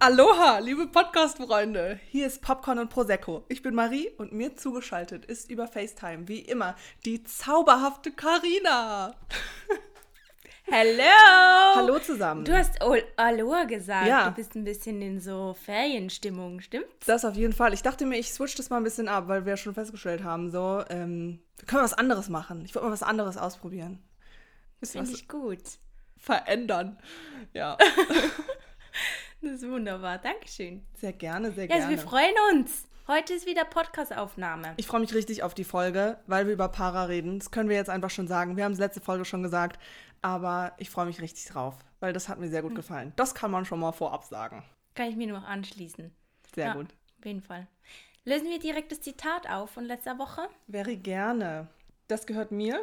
Aloha, liebe Podcast-Freunde. Hier ist Popcorn und Prosecco. Ich bin Marie und mir zugeschaltet ist über FaceTime, wie immer, die zauberhafte Karina. Hallo! Hallo zusammen. Du hast Aloha gesagt. Ja. Du bist ein bisschen in so Ferienstimmung, stimmt's? Das auf jeden Fall. Ich dachte mir, ich switch das mal ein bisschen ab, weil wir ja schon festgestellt haben, so, ähm, wir können was anderes machen. Ich wollte mal was anderes ausprobieren. Finde ich gut. Verändern. Ja, Das ist wunderbar. Dankeschön. sehr gerne, sehr gerne. also wir freuen uns. Heute ist wieder Podcast-Aufnahme. Ich freue mich richtig auf die Folge, weil wir über Para reden. Das können wir jetzt einfach schon sagen. Wir haben es letzte Folge schon gesagt, aber ich freue mich richtig drauf, weil das hat mir sehr gut gefallen. Das kann man schon mal vorab sagen. Kann ich mir nur noch anschließen. Sehr Ja, gut. Auf jeden Fall. Lösen wir direkt das Zitat auf von letzter Woche? Wäre gerne. Das gehört mir.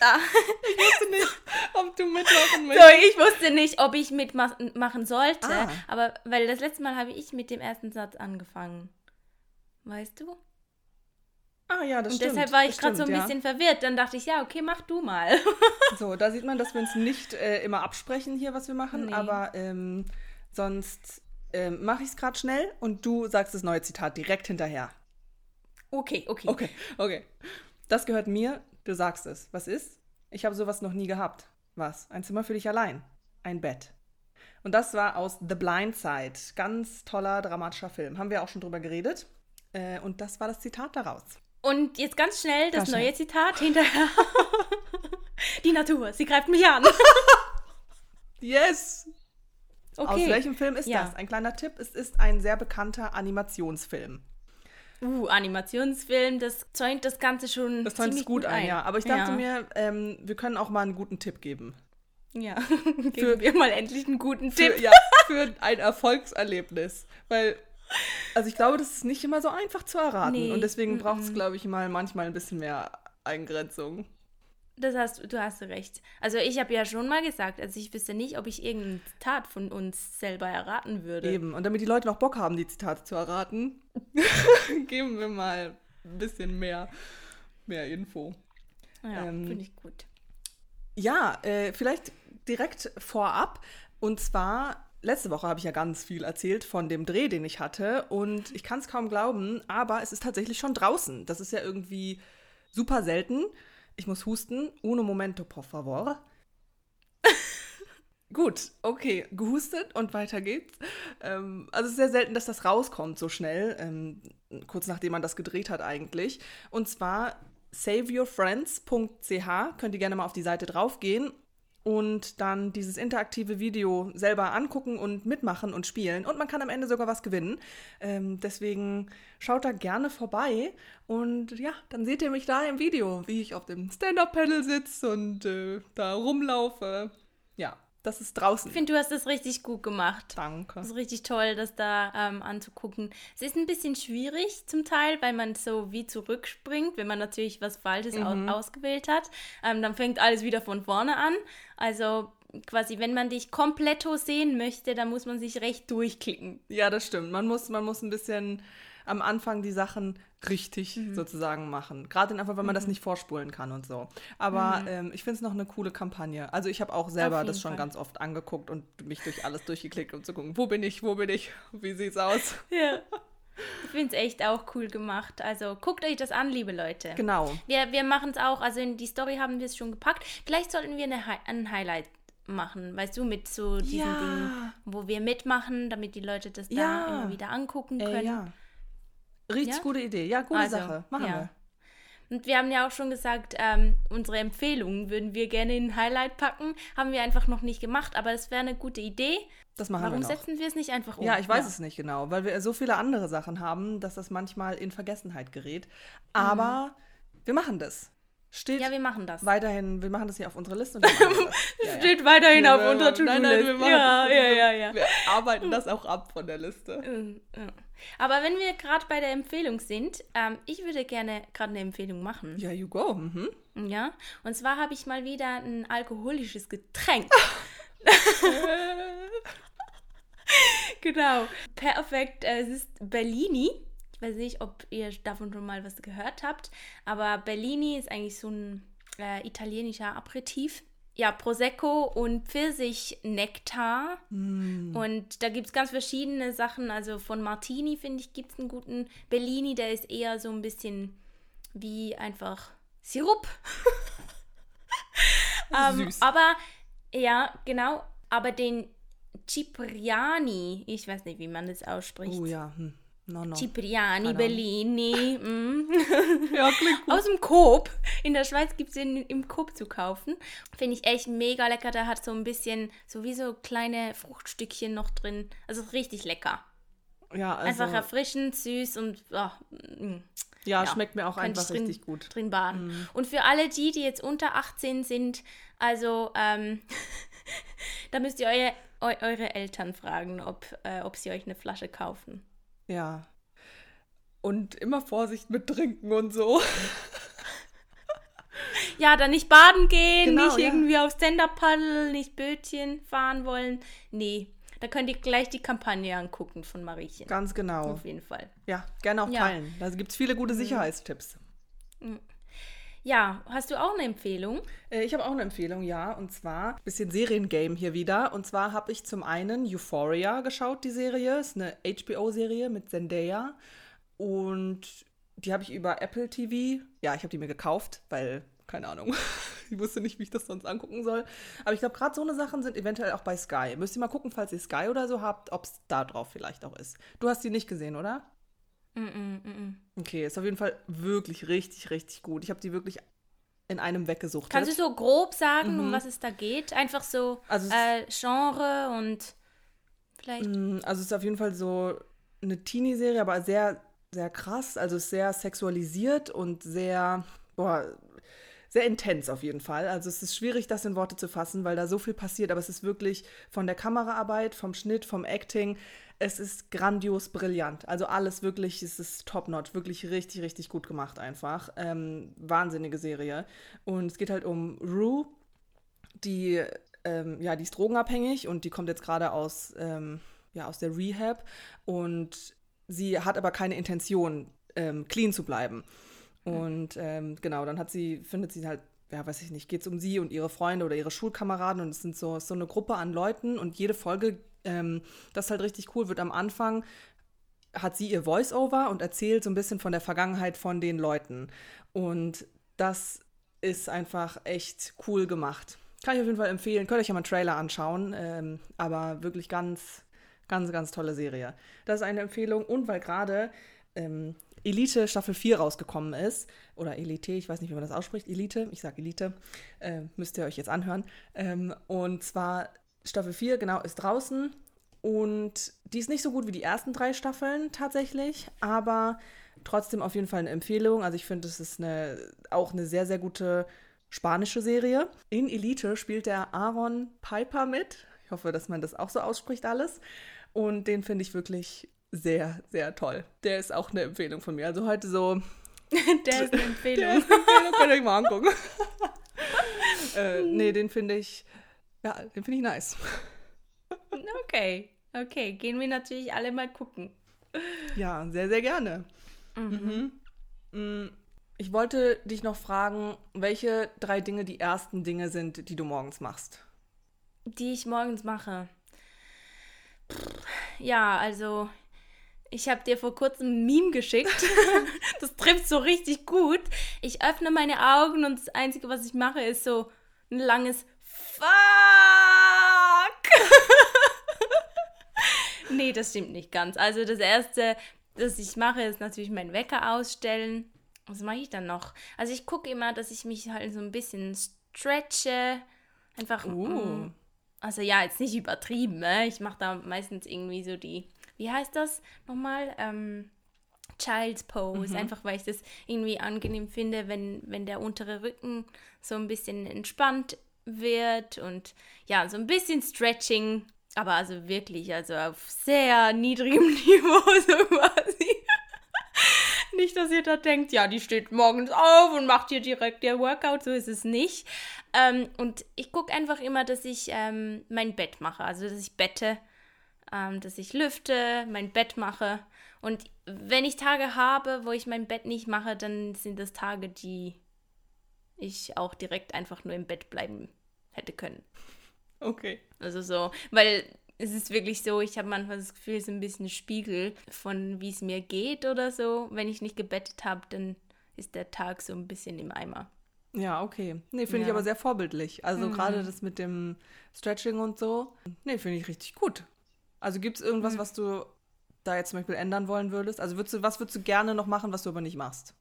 Ah. ich wusste nicht, ob du mitmachen So, möchtest. ich wusste nicht, ob ich mitmachen sollte, Ah. aber weil das letzte Mal habe ich mit dem ersten Satz angefangen. Weißt du? Ah ja, das Und stimmt. deshalb war ich gerade so ein ja. bisschen verwirrt. Dann dachte ich, ja, okay, mach du mal. So, da sieht man, dass wir uns nicht äh, immer absprechen hier, was wir machen, Nee. aber ähm, sonst ähm, mache ich es gerade schnell und du sagst das neue Zitat direkt hinterher. Okay, okay. Okay, okay. Das gehört mir, du sagst es. Was ist? Ich habe sowas noch nie gehabt. Was? Ein Zimmer für dich allein. Ein Bett. Und das war aus The Blind Side. Ganz toller, dramatischer Film. Haben wir auch schon drüber geredet. Äh, und das war das Zitat daraus. Und jetzt ganz schnell das Ganz neue schnell. Zitat hinterher. Die Natur, sie greift mich an. Yes! Okay. Aus welchem Film ist Ja. das? Ein kleiner Tipp. Es ist ein sehr bekannter Animationsfilm. Uh, Animationsfilm, das zäunt das Ganze schon Das tönt ziemlich gut ein, ja. Aber ich dachte ja. mir, ähm, wir können auch mal einen guten Tipp geben. Ja, geben wir mal endlich einen guten Für, Tipp. ja, für ein Erfolgserlebnis. Weil, also ich glaube, das ist nicht immer so einfach zu erraten. Nee, Und deswegen braucht es, glaube ich, mal manchmal ein bisschen mehr Eingrenzung. Das hast, du hast recht. Also ich habe ja schon mal gesagt, also ich wüsste nicht, ob ich irgendein Zitat von uns selber erraten würde. Eben. Und damit die Leute noch Bock haben, die Zitate zu erraten, geben wir mal ein bisschen mehr, mehr Info. Ja, Ähm, finde ich gut. Ja, äh, vielleicht direkt vorab. Und zwar, letzte Woche habe ich ja ganz viel erzählt von dem Dreh, den ich hatte. Und ich kann es kaum glauben, aber es ist tatsächlich schon draußen. Das ist ja irgendwie super selten. Ich muss husten. Uno momento, por favor. Gut, okay, gehustet und weiter geht's. Ähm, also es ist sehr selten, dass das rauskommt so schnell, ähm, kurz nachdem man das gedreht hat eigentlich. Und zwar saveyourfriends.ch, könnt ihr gerne mal auf die Seite draufgehen und dann dieses interaktive Video selber angucken und mitmachen und spielen. Und man kann am Ende sogar was gewinnen. Ähm, deswegen schaut da gerne vorbei. Und ja, dann seht ihr mich da im Video, wie ich auf dem Stand-Up-Panel sitze und äh, da rumlaufe. Ja, das ist draußen. Ich finde, du hast das richtig gut gemacht. Danke. Das ist richtig toll, das da ähm, anzugucken. Es ist ein bisschen schwierig zum Teil, weil man so wie zurückspringt, wenn man natürlich was Falsches Mhm. ausgewählt hat. Ähm, dann fängt alles wieder von vorne an. Also quasi, wenn man dich kompletto sehen möchte, dann muss man sich recht durchklicken. Ja, das stimmt. Man muss, man muss ein bisschen am Anfang die Sachen richtig Mhm. sozusagen machen. Gerade einfach, weil man das nicht vorspulen kann und so. Aber Mhm. ähm, ich finde es noch eine coole Kampagne. Also ich habe auch selber das schon Fall. ganz oft angeguckt und mich durch alles durchgeklickt, um zu gucken, wo bin ich, wo bin ich, wie sieht's aus. Ja. Ich finde es echt auch cool gemacht. Also guckt euch das an, liebe Leute. Genau. Wir, wir machen es auch, also in die Story haben wir es schon gepackt. Vielleicht sollten wir eine, Hi- ein Highlight machen, weißt du, mit so diesen Ja. Dingen, wo wir mitmachen, damit die Leute das Ja. da immer wieder angucken Äh, können. ja. Richtig Ja? gute Idee. Ja, gute Also, Sache. Machen ja. wir. Und wir haben ja auch schon gesagt, ähm, unsere Empfehlungen würden wir gerne in ein Highlight packen. Haben wir einfach noch nicht gemacht, aber es wäre eine gute Idee. Das machen Warum wir noch. setzen wir es nicht einfach um? Ja, ich weiß es nicht genau, weil wir so viele andere Sachen haben, dass das manchmal in Vergessenheit gerät. Aber wir machen das. Steht. Ja, wir machen das. weiterhin, wir machen das hier auf unserer Liste. Ja, ja. Steht weiterhin Ja, auf unserer nein, nein, wir machen Ja, das. ja, ja, ja. Wir arbeiten das auch ab von der Liste. Ähm, ja. Aber wenn wir gerade bei der Empfehlung sind, ähm, ich würde gerne gerade eine Empfehlung machen. Ja, you go. Mhm. Ja, und zwar habe ich mal wieder ein alkoholisches Getränk. genau. Perfekt. äh, Es ist Bellini. Ich weiß nicht, ob ihr davon schon mal was gehört habt, aber Bellini ist eigentlich so ein äh, italienischer Aperitif. ja, Prosecco und Pfirsichnektar. Mm. Und da gibt es ganz verschiedene Sachen. Also von Martini, finde ich, gibt es einen guten Bellini, der ist eher so ein bisschen wie einfach Sirup. ähm, Süß. aber, ja, genau. Aber den Cipriani, ich weiß nicht, wie man das ausspricht. Oh ja, hm. No, no. Cipriani, Ahnung. Bellini. mm. Ja, klingt gut. Aus dem Coop. In der Schweiz gibt es den im Coop zu kaufen. Finde ich echt mega lecker. Der hat so ein bisschen, so wie so kleine Fruchtstückchen noch drin. Also richtig lecker. Ja, also, Einfach erfrischend, süß und oh, mm, ja, ja, schmeckt mir auch einfach drin- richtig gut. drin baden. Mhm. Und für alle die, die jetzt unter 18 sind, also ähm, da müsst ihr eure, eu, eure Eltern fragen, ob, äh, ob sie euch eine Flasche kaufen. Ja. Und immer Vorsicht mit Trinken und so. Ja, dann nicht baden gehen, Genau, nicht ja. irgendwie auf Stand-Up-Paddle, nicht Bötchen fahren wollen. Nee, da könnt ihr gleich die Kampagne angucken von Mariechen. Ganz genau. Auf jeden Fall. Ja, gerne auch Ja. Mhm. teilen. Da gibt es viele gute Sicherheitstipps. Ja, hast du auch eine Empfehlung? Äh, Ich habe auch eine Empfehlung, ja. Und zwar ein bisschen Seriengame hier wieder. Und zwar habe ich zum einen Euphoria geschaut, die Serie. Ist eine HBO-Serie mit Zendaya. Und die habe ich über Apple TV. Ja, ich habe die mir gekauft, weil, keine Ahnung, ich wusste nicht, wie ich das sonst angucken soll. Aber ich glaube, gerade so eine Sachen sind eventuell auch bei Sky. Müsst ihr mal gucken, falls ihr Sky oder so habt, ob es da drauf vielleicht auch ist. Du hast die nicht gesehen, oder? Mm -mm, mm -mm. Okay, ist auf jeden Fall wirklich richtig, richtig gut. Ich habe die wirklich in einem weggesucht. Kannst du so grob sagen, um Mhm. was es da geht? Einfach so Also äh, Genre und vielleicht. Mm, Also es ist auf jeden Fall so eine Teenie-Serie, aber sehr, sehr krass. Also es ist sehr sexualisiert und sehr, boah, sehr intens auf jeden Fall. Also es ist schwierig, das in Worte zu fassen, weil da so viel passiert, aber es ist wirklich von der Kameraarbeit, vom Schnitt, vom Acting, es ist grandios brillant. Also alles wirklich, es ist top-notch, wirklich richtig, richtig gut gemacht einfach. Ähm, wahnsinnige Serie. Und es geht halt um Rue, die, ähm, ja, die ist drogenabhängig und die kommt jetzt gerade aus, ähm, ja, aus der Rehab und sie hat aber keine Intention, ähm, clean zu bleiben. Und ähm, genau, dann hat sie, findet sie halt, ja, weiß ich nicht, geht es um sie und ihre Freunde oder ihre Schulkameraden und es sind so, so eine Gruppe an Leuten und jede Folge, ähm, das ist halt richtig cool, wird am Anfang hat sie ihr Voice-Over und erzählt so ein bisschen von der Vergangenheit von den Leuten. Und das ist einfach echt cool gemacht. Kann ich auf jeden Fall empfehlen. Könnt euch ja mal einen Trailer anschauen. Ähm, aber wirklich ganz, ganz, ganz tolle Serie. Das ist eine Empfehlung. Und weil gerade ähm, Elite Staffel 4 rausgekommen ist, oder Elite, ich weiß nicht, wie man das ausspricht, Elite, ich sage Elite, äh, müsst ihr euch jetzt anhören. Ähm, und zwar Staffel 4, genau, ist draußen. Und die ist nicht so gut wie die ersten drei Staffeln tatsächlich, aber trotzdem auf jeden Fall eine Empfehlung. Also ich finde, es ist eine, auch eine sehr, sehr gute spanische Serie. In Elite spielt der Aaron Piper mit. Ich hoffe, dass man das auch so ausspricht alles. Und den finde ich wirklich sehr, sehr toll. Der ist auch eine Empfehlung von mir. Also heute so, Der ist eine der Empfehlung. ist eine Empfehlung, könnt ihr euch mal angucken. äh, nee, den finde ich, ja, den finde ich nice. Okay, okay. Gehen wir natürlich alle mal gucken. Ja, sehr, sehr gerne. Mhm. Mm, Ich wollte dich noch fragen, welche drei Dinge die ersten Dinge sind, die du morgens machst. Die ich morgens mache. Ja, also ich habe dir vor kurzem ein Meme geschickt. das trifft so richtig gut. Ich öffne meine Augen und das Einzige, was ich mache, ist so ein langes Fuck. nee, das stimmt nicht ganz. Also das Erste, das ich mache, ist natürlich meinen Wecker ausstellen. Was mache ich dann noch? Also ich gucke immer, dass ich mich halt so ein bisschen stretche. Einfach. Uh. mm, also ja, jetzt nicht übertrieben, ne? Ich mache da meistens irgendwie so die, wie heißt das nochmal? Ähm, Child's Pose, einfach weil ich das irgendwie angenehm finde, wenn, wenn der untere Rücken so ein bisschen entspannt wird und ja, so ein bisschen Stretching, aber also wirklich, also auf sehr niedrigem Niveau so quasi. Nicht, dass ihr da denkt, ja, die steht morgens auf und macht hier direkt ihr Workout, so ist es nicht. Ähm, und ich gucke einfach immer, dass ich ähm, mein Bett mache, also dass ich bette, ähm, dass ich lüfte, mein Bett mache. Und wenn ich Tage habe, wo ich mein Bett nicht mache, dann sind das Tage, die ich auch direkt einfach nur im Bett bleiben hätte können. Okay. Also so, weil es ist wirklich so, ich habe manchmal das Gefühl, es ist ein bisschen Spiegel von wie es mir geht oder so. Wenn ich nicht gebettet habe, dann ist der Tag so ein bisschen im Eimer. Ja, okay. Nee, finde ich Ja. aber sehr vorbildlich. Also Mhm. gerade das mit dem Stretching und so. Nee, finde ich richtig gut. Also gibt es irgendwas, Mhm. was du da jetzt zum Beispiel ändern wollen würdest? Also würdest du, was würdest du gerne noch machen, was du aber nicht machst?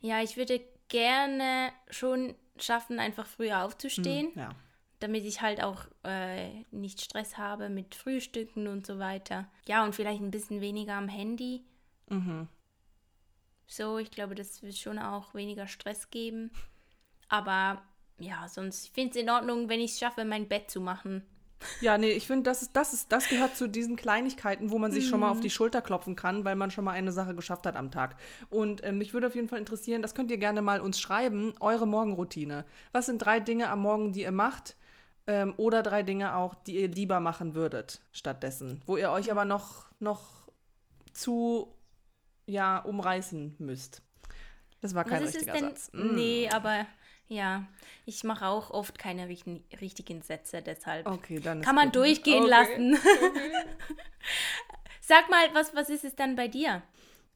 Ja, ich würde gerne schon schaffen, einfach früher aufzustehen, Ja. damit ich halt auch äh, nicht Stress habe mit Frühstücken und so weiter. Ja, und vielleicht ein bisschen weniger am Handy. Mhm. So, ich glaube, das wird schon auch weniger Stress geben. Aber ja, sonst ich finde es in Ordnung, wenn ich es schaffe, mein Bett zu machen. Ja, nee, ich finde, das, ist, das, ist, das gehört zu diesen Kleinigkeiten, wo man sich schon mal Mhm. auf die Schulter klopfen kann, weil man schon mal eine Sache geschafft hat am Tag. Und ähm, mich würde auf jeden Fall interessieren, das könnt ihr gerne mal uns schreiben, eure Morgenroutine. Was sind drei Dinge am Morgen, die ihr macht? Ähm, oder drei Dinge auch, die ihr lieber machen würdet stattdessen, wo ihr euch aber noch, noch zu ja, umreißen müsst. Das war kein Was richtiger? Satz. Mm. Nee, aber ja, ich mache auch oft keine richten- richtigen Sätze, deshalb Okay, dann kann man gut. durchgehen Okay. lassen. Sag mal, was, was ist es dann bei dir?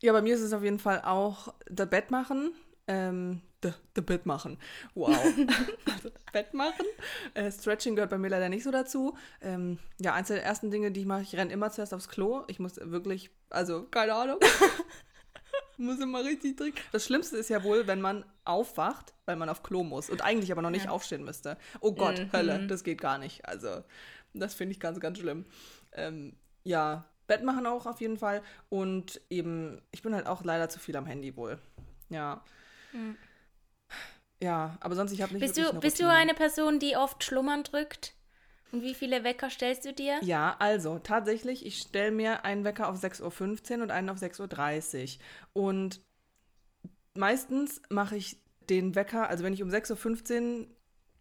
Ja, bei mir ist es auf jeden Fall auch das Bett machen. Ähm, das Bett machen. Wow. also, Bett machen. Äh, Stretching gehört bei mir leider nicht so dazu. Ähm, ja, eins der ersten Dinge, die ich mache, ich renne immer zuerst aufs Klo. Ich muss wirklich, also keine Ahnung. muss immer richtig dringend. Das Schlimmste ist ja wohl, wenn man aufwacht, weil man auf Klo muss und eigentlich aber noch nicht Ja. aufstehen müsste. Oh Gott, Mhm. Hölle, das geht gar nicht. Also, das finde ich ganz, ganz schlimm. Ähm, ja, Bett machen auch auf jeden Fall. Und eben, ich bin halt auch leider zu viel am Handy wohl. Ja. Mhm. Ja, aber sonst, ich habe nicht Bist du, eine bist du Routine. eine Person, die oft schlummern drückt? Und wie viele Wecker stellst du dir? Ja, also tatsächlich, ich stelle mir einen Wecker auf 6.15 Uhr und einen auf 6.30 Uhr. Und meistens mache ich den Wecker, also wenn ich um 6.15 Uhr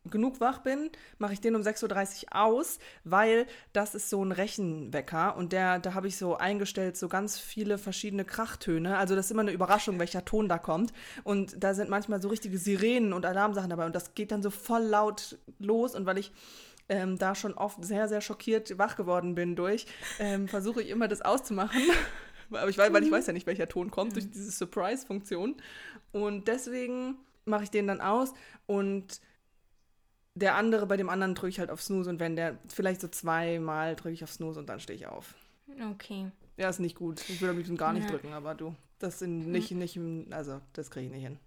genug wach bin, mache ich den um 6.30 Uhr aus, weil das ist so ein Rechenwecker und der, da habe ich so eingestellt, so ganz viele verschiedene Krachtöne. Also das ist immer eine Überraschung, welcher Ton da kommt. Und da sind manchmal so richtige Sirenen und Alarmsachen dabei und das geht dann so voll laut los und weil ich ähm, da schon oft sehr, sehr schockiert wach geworden bin durch, ähm, versuche ich immer das auszumachen. Aber ich weiß, weil ich weiß ja nicht, welcher Ton kommt durch diese Surprise-Funktion. Und deswegen mache ich den dann aus und der andere, bei dem anderen drücke ich halt auf Snooze und wenn der vielleicht so zweimal drücke ich auf Snooze und dann stehe ich auf. Okay. Ja, ist nicht gut. Ich will am liebsten gar nicht Ja. drücken, aber du, das sind nicht, nicht, im- also das kriege ich nicht hin.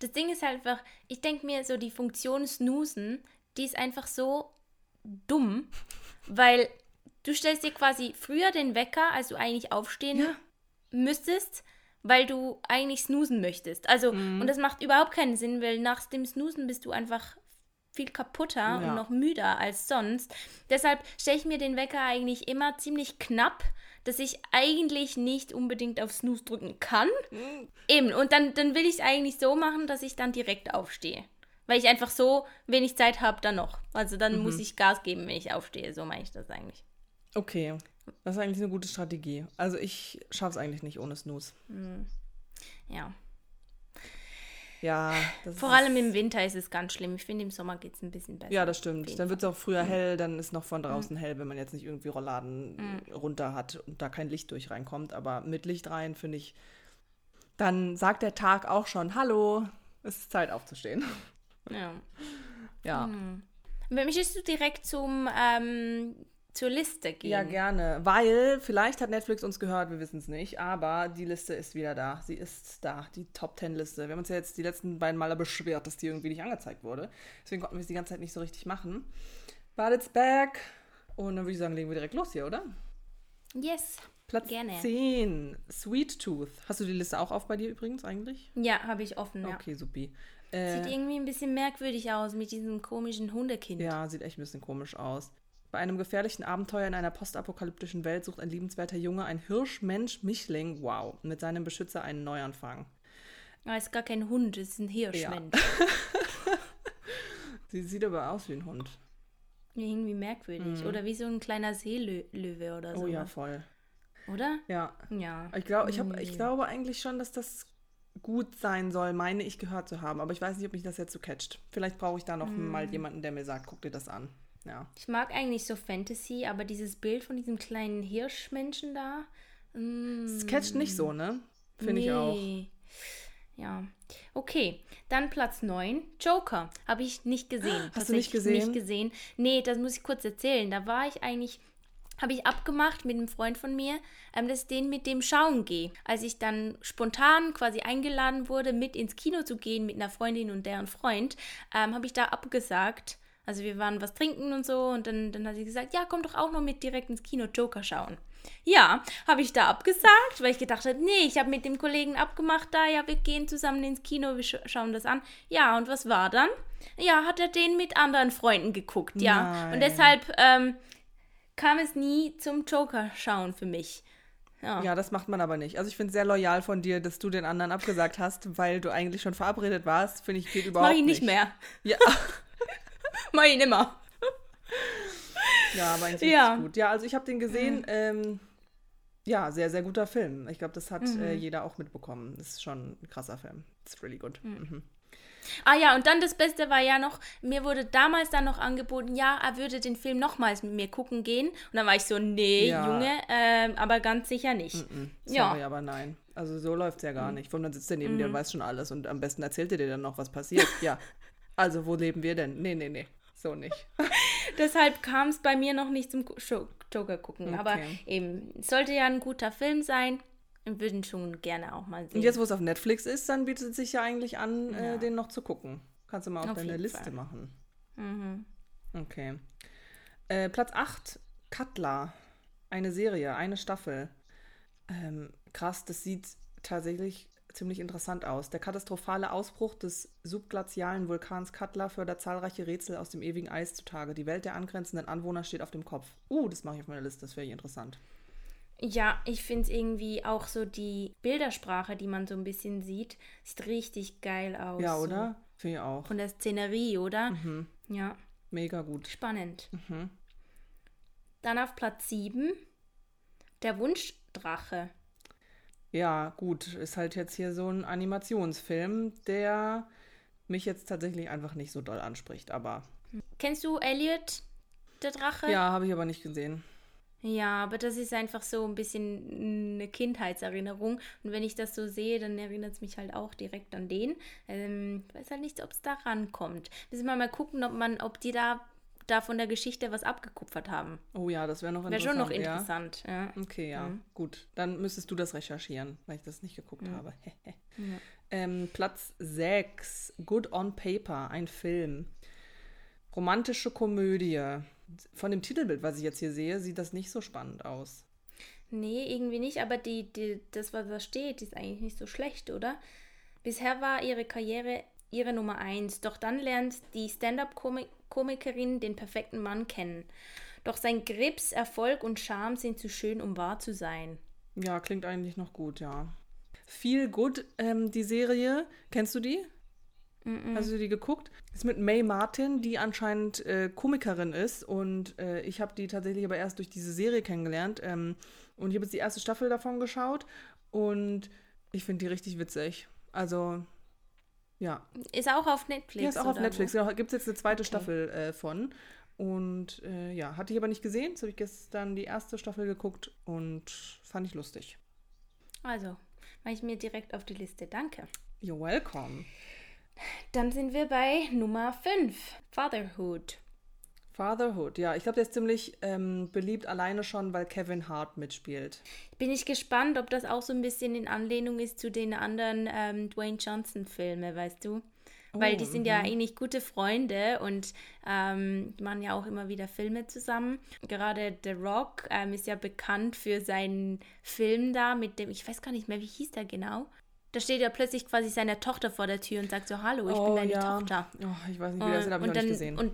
Das Ding ist halt einfach, ich denke mir so, die Funktion Snoosen, die ist einfach so dumm, weil du stellst dir quasi früher den Wecker, als du eigentlich aufstehen Ja. müsstest, weil du eigentlich snoosen möchtest. Also, Mhm. und das macht überhaupt keinen Sinn, weil nach dem Snoosen bist du einfach viel kaputter Ja. und noch müder als sonst. Deshalb stelle ich mir den Wecker eigentlich immer ziemlich knapp, dass ich eigentlich nicht unbedingt auf Snooze drücken kann. Eben, und dann, dann will ich es eigentlich so machen, dass ich dann direkt aufstehe. Weil ich einfach so wenig Zeit habe dann noch. Also dann muss ich Gas geben, wenn ich aufstehe. So meine ich das eigentlich. Okay, das ist eigentlich eine gute Strategie. Also ich schaffe es eigentlich nicht ohne Snooze. Ja. Ja, das Vor allem im Winter ist es ganz schlimm. Ich finde, im Sommer geht es ein bisschen besser. Ja, das stimmt. Dann wird es auch früher hell, dann ist noch von draußen hell, wenn man jetzt nicht irgendwie Rollladen runter hat und da kein Licht durch reinkommt. Aber mit Licht rein, finde ich, dann sagt der Tag auch schon, hallo, es ist Zeit aufzustehen. Ja. Ja. Möchtest du direkt zum, ähm, zur Liste gehen? Ja, gerne. Weil, vielleicht hat Netflix uns gehört, wir wissen es nicht, aber die Liste ist wieder da. Sie ist da, die Top 10 Liste. Wir haben uns ja jetzt die letzten beiden Male beschwert, dass die irgendwie nicht angezeigt wurde. Deswegen konnten wir es die ganze Zeit nicht so richtig machen. But it's back. Und dann würde ich sagen, legen wir direkt los hier, oder? Yes. Platz Gerne. 10, Sweet Tooth. Hast du die Liste auch auf bei dir übrigens eigentlich? Ja, habe ich offen, ja. Okay, supi. Sieht Äh, irgendwie ein bisschen merkwürdig aus mit diesem komischen Hundekind. ja, sieht echt ein bisschen komisch aus. Bei einem gefährlichen Abenteuer in einer postapokalyptischen Welt sucht ein liebenswerter Junge, ein Hirschmensch-Mischling, wow, mit seinem Beschützer einen Neuanfang. Aber es ist gar kein Hund, es ist ein Hirschmensch. Sie sieht aber aus wie ein Hund. Irgendwie merkwürdig. Oder wie so ein kleiner Seelöwe oder so. Mhm. Oh ja, voll. Oder? Ja. Ja. Ich, glaub, ich, hab, ich glaube eigentlich schon, dass das gut sein soll, meine ich gehört zu haben. Aber ich weiß nicht, ob mich das jetzt so catcht. Vielleicht brauche ich da noch Hm. mal jemanden, der mir sagt, guck dir das an. Ja. Ich mag eigentlich so Fantasy, aber dieses Bild von diesem kleinen Hirschmenschen da. mm, Das catcht nicht so, ne? Finde ich auch. nee. Ja. Okay, dann Platz 9, Joker. Habe ich nicht gesehen. Hast du nicht gesehen? Nicht gesehen. Nee, das muss ich kurz erzählen. Da war ich eigentlich, habe ich abgemacht mit einem Freund von mir, ähm, dass ich den mit dem schauen gehe. Als ich dann spontan quasi eingeladen wurde, mit ins Kino zu gehen mit einer Freundin und deren Freund, ähm, habe ich da abgesagt. Also wir waren was trinken und so und dann, dann hat sie gesagt, ja, komm doch auch noch mit direkt ins Kino Joker schauen. Ja, habe ich da abgesagt, weil ich gedacht habe, nee, ich habe mit dem Kollegen abgemacht, da, ja, wir gehen zusammen ins Kino, wir sch schauen das an. Ja, und was war dann? Ja, hat er den mit anderen Freunden geguckt, ja. Nein. Und deshalb ähm, kam es nie zum Joker schauen für mich. Ja. Ja, das macht man aber nicht. Also ich finde es sehr loyal von dir, dass du den anderen abgesagt hast, weil du eigentlich schon verabredet warst. Finde ich geht überhaupt Mach ich nicht. nicht mehr. Ja, Mach ich nimmer. ja aber eigentlich Ja. gut. Ja, also ich habe den gesehen. Ähm, ja, sehr, sehr guter Film. Ich glaube, das hat Mhm. äh, jeder auch mitbekommen. Das ist schon ein krasser Film. Ist really good. Mhm. Ah ja, und dann das Beste war ja noch, mir wurde damals dann noch angeboten, ja, er würde den Film nochmals mit mir gucken gehen. Und dann war ich so, nee, Ja. Junge, ähm, aber ganz sicher nicht. Mhm. Ja. Sorry, aber nein. Also so läuft es ja gar nicht. Vor allem dann sitzt er neben Mhm. dir und weiß schon alles und am besten erzählt er dir dann noch, was passiert. ja. Also wo leben wir denn? Nee, nee, nee. So nicht. Deshalb kam es bei mir noch nicht zum Joker gucken. Aber Okay. eben, es sollte ja ein guter Film sein. Würden schon gerne auch mal sehen. Und jetzt, wo es auf Netflix ist, dann bietet es sich ja eigentlich an, Ja. äh, den noch zu gucken. Kannst du mal auf, Auf deine Liste Fall. machen. mhm. Okay. Äh, Platz 8, Cutler. Eine Serie, eine Staffel. Ähm, krass, das sieht tatsächlich ziemlich interessant aus. Der katastrophale Ausbruch des subglazialen Vulkans Cutler fördert zahlreiche Rätsel aus dem ewigen Eis zutage. Die Welt der angrenzenden Anwohner steht auf dem Kopf. Uh, das mache ich auf meiner Liste, das wäre interessant. Ja, ich finde es irgendwie auch so die Bildersprache, die man so ein bisschen sieht, sieht richtig geil aus. ja, so. oder? Finde ich auch. Von der Szenerie, oder? Mhm. Ja, Mega gut. spannend. Mhm. Dann auf Platz 7, der Wunschdrache. Ja, gut, ist halt jetzt hier so ein Animationsfilm, der mich jetzt tatsächlich einfach nicht so doll anspricht, aber Kennst du Elliot, der Drache? ja, habe ich aber nicht gesehen. Ja, aber das ist einfach so ein bisschen eine Kindheitserinnerung. Und wenn ich das so sehe, dann erinnert es mich halt auch direkt an den. Ähm, ich weiß halt nicht, ob es da rankommt. Müssen wir mal gucken, ob man, ob die da, da von der Geschichte was abgekupfert haben. Oh ja, das wäre noch Wäre interessant. schon noch ja? interessant. Ja. Okay, ja, Mhm. gut. Dann müsstest du das recherchieren, weil ich das nicht geguckt Mhm. habe. Ja. ähm, Platz 6, Good on Paper, ein Film. Romantische Komödie. Von dem Titelbild, was ich jetzt hier sehe, sieht das nicht so spannend aus. Nee, irgendwie nicht, aber die, die, das, was da steht, ist eigentlich nicht so schlecht, oder? Bisher war ihre Karriere ihre Nummer eins, doch dann lernt die Stand-up-Komikerin den perfekten Mann kennen. Doch sein Grips, Erfolg und Charme sind zu schön, um wahr zu sein. Ja, klingt eigentlich noch gut, ja. Feel Good, ähm, die Serie. Kennst du die? Hast du die geguckt? Ist mit May Martin, die anscheinend äh, Komikerin ist. Und äh, ich habe die tatsächlich aber erst durch diese Serie kennengelernt. Ähm, und ich habe jetzt die erste Staffel davon geschaut. Und ich finde die richtig witzig. Also, ja. Ist auch auf Netflix. Die ist auch auf Netflix. Wo? Genau, gibt es jetzt eine zweite Okay. Staffel äh, von. Und äh, ja, hatte ich aber nicht gesehen. Jetzt habe ich gestern die erste Staffel geguckt und fand ich lustig. Also, mache ich mir direkt auf die Liste. Danke. You're welcome. Dann sind wir bei Nummer 5. Fatherhood. Fatherhood, ja. Ich glaube, der ist ziemlich ähm, beliebt alleine schon, weil Kevin Hart mitspielt. Bin ich gespannt, ob das auch so ein bisschen in Anlehnung ist zu den anderen ähm, Dwayne Johnson-Filmen, weißt du? Weil die Oh, sind ja eigentlich gute Freunde und ähm, machen ja auch immer wieder Filme zusammen. Gerade The Rock ähm, ist ja bekannt für seinen Film da mit dem, ich weiß gar nicht mehr, wie hieß der genau. Da steht ja plötzlich quasi seine Tochter vor der Tür und sagt so, hallo, ich bin deine Tochter. Oh, ich weiß nicht, wie das ist, habe ich dann, nicht gesehen. und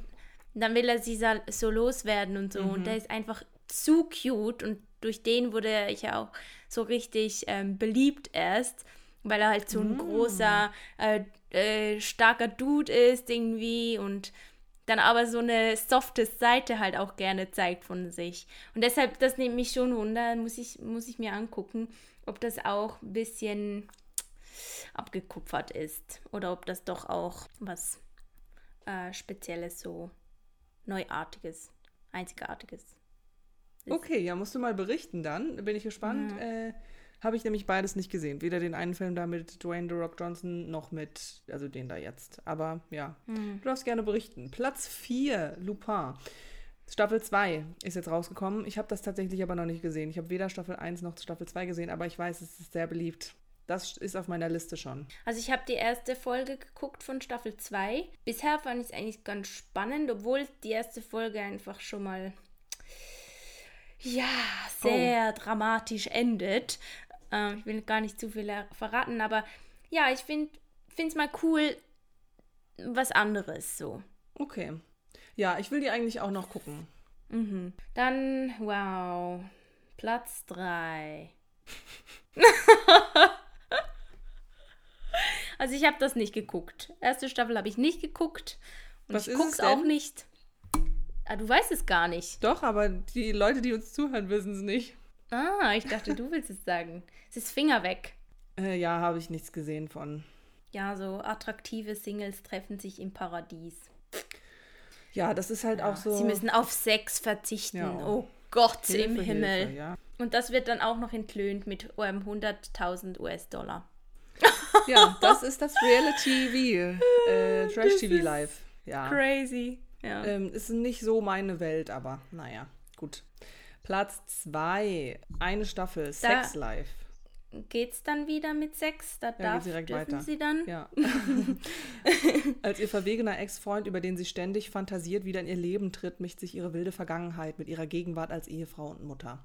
dann will er sie so loswerden und so. Mhm. Und der ist einfach zu cute. Und durch den wurde ich ja auch so richtig ähm, beliebt erst, weil er halt so ein großer, äh, äh, starker Dude ist irgendwie und dann aber so eine softe Seite halt auch gerne zeigt von sich. Und deshalb, das nimmt mich schon wunder, muss ich, muss ich mir angucken, ob das auch ein bisschen abgekupfert ist. Oder ob das doch auch was äh, Spezielles, so Neuartiges, Einzigartiges ist. Okay, ja, musst du mal berichten dann. Bin ich gespannt. Mhm. Äh, Habe ich nämlich beides nicht gesehen. Weder den einen Film da mit Dwayne The Rock Johnson noch mit, also den da jetzt. Aber ja, Mhm. du darfst gerne berichten. Platz 4, Lupin. Staffel 2 ist jetzt rausgekommen. Ich habe das tatsächlich aber noch nicht gesehen. Ich habe weder Staffel 1 noch Staffel 2 gesehen, aber ich weiß, es ist sehr beliebt. Das ist auf meiner Liste schon. Also ich habe die erste Folge geguckt von Staffel 2. Bisher fand ich es eigentlich ganz spannend, obwohl die erste Folge einfach schon mal ja, sehr dramatisch endet. Ähm, ich will gar nicht zu viel er- verraten, aber ja, ich finde es mal cool, was anderes so. Okay. Ja, ich will die eigentlich auch noch gucken. Mhm. Dann, wow, Platz 3. also ich habe das nicht geguckt. Erste Staffel habe ich nicht geguckt. Und Was ich ist gucke es es auch nicht. Ah, du weißt es gar nicht. Doch, aber die Leute, die uns zuhören, wissen es nicht. Ah, ich dachte, du willst es sagen. Es ist Finger weg. Äh, ja, habe ich nichts gesehen von. Ja, so attraktive Singles treffen sich im Paradies. Ja, das ist halt auch so. Sie müssen auf Sex verzichten. Ja. Oh Gott Hilfe, im Himmel. Hilfe, ja. Und das wird dann auch noch entlöhnt mit ähm, 100.000 US-Dollar. Ja, das ist das Reality TV. Äh, Trash TV Live. Ja. Crazy. Ja. Ähm, ist nicht so meine Welt, aber naja, gut. Platz 2. Eine Staffel. Sex Life. Geht's dann wieder mit Sex? Da geht's darf, direkt dürfen weiter. sie dann? Ja. Als ihr verwegener Ex-Freund, über den sie ständig fantasiert, wieder in ihr Leben tritt, mischt sich ihre wilde Vergangenheit mit ihrer Gegenwart als Ehefrau und Mutter.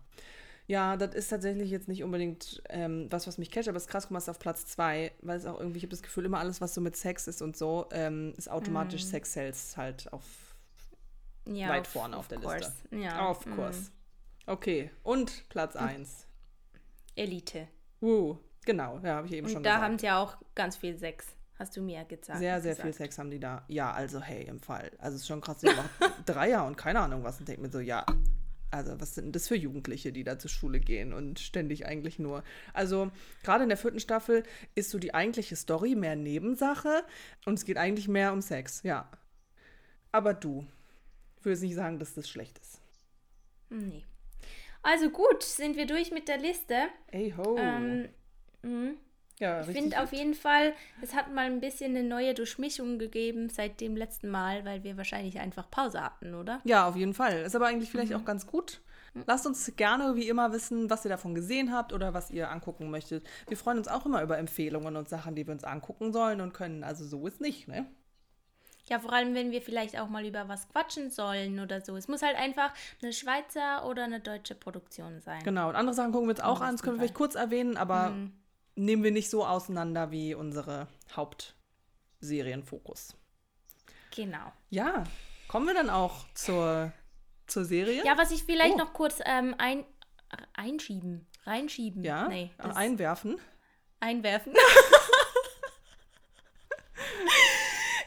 Ja, das ist tatsächlich jetzt nicht unbedingt ähm, was, was mich catcht, aber es ist krass, guck mal, ist auf Platz 2, weil es auch irgendwie, ich habe das Gefühl, immer alles, was so mit Sex ist und so, ähm, ist automatisch Sex Sales halt auf Ja, weit of- vorne auf of der course. Liste. Ja. Of mm. course. Okay, und Platz 1. Elite. Woo, genau, ja, habe ich eben Und schon da gesagt. haben sie auch ganz viel Sex. Hast du mir gesagt. Sehr, sehr gesagt. viel Sex haben die da. Ja, also hey, im Fall. Also es ist schon krass, die haben auch Dreier und keine Ahnung was. Und denkt mir so, ja, also was sind das für Jugendliche, die da zur Schule gehen und ständig eigentlich nur. Also gerade in der vierten Staffel ist so die eigentliche Story mehr Nebensache und es geht eigentlich mehr um Sex, ja. Aber du, ich würde nicht sagen, dass das schlecht ist. Nee. Also gut, sind wir durch mit der Liste. Ey ho. Ähm, mhm. Ja, Ich finde auf jeden Fall, es hat mal ein bisschen eine neue Durchmischung gegeben seit dem letzten Mal, weil wir wahrscheinlich einfach Pause hatten, oder? Ja, auf jeden Fall. Ist aber eigentlich Mhm. vielleicht auch ganz gut. Lasst uns gerne wie immer wissen, was ihr davon gesehen habt oder was ihr angucken möchtet. Wir freuen uns auch immer über Empfehlungen und Sachen, die wir uns angucken sollen und können. Also so ist nicht, ne? Ja, vor allem, wenn wir vielleicht auch mal über was quatschen sollen oder so. Es muss halt einfach eine Schweizer oder eine deutsche Produktion sein. Genau. Und andere Sachen gucken wir uns auch an. Das können wir vielleicht kurz erwähnen, aber Mhm. Nehmen wir nicht so auseinander wie unsere Hauptserienfokus. Genau. Ja, kommen wir dann auch zur, zur Serie? Ja, was ich vielleicht Oh. noch kurz ähm, ein, einschieben, reinschieben. Ja? Nee, einwerfen. einwerfen.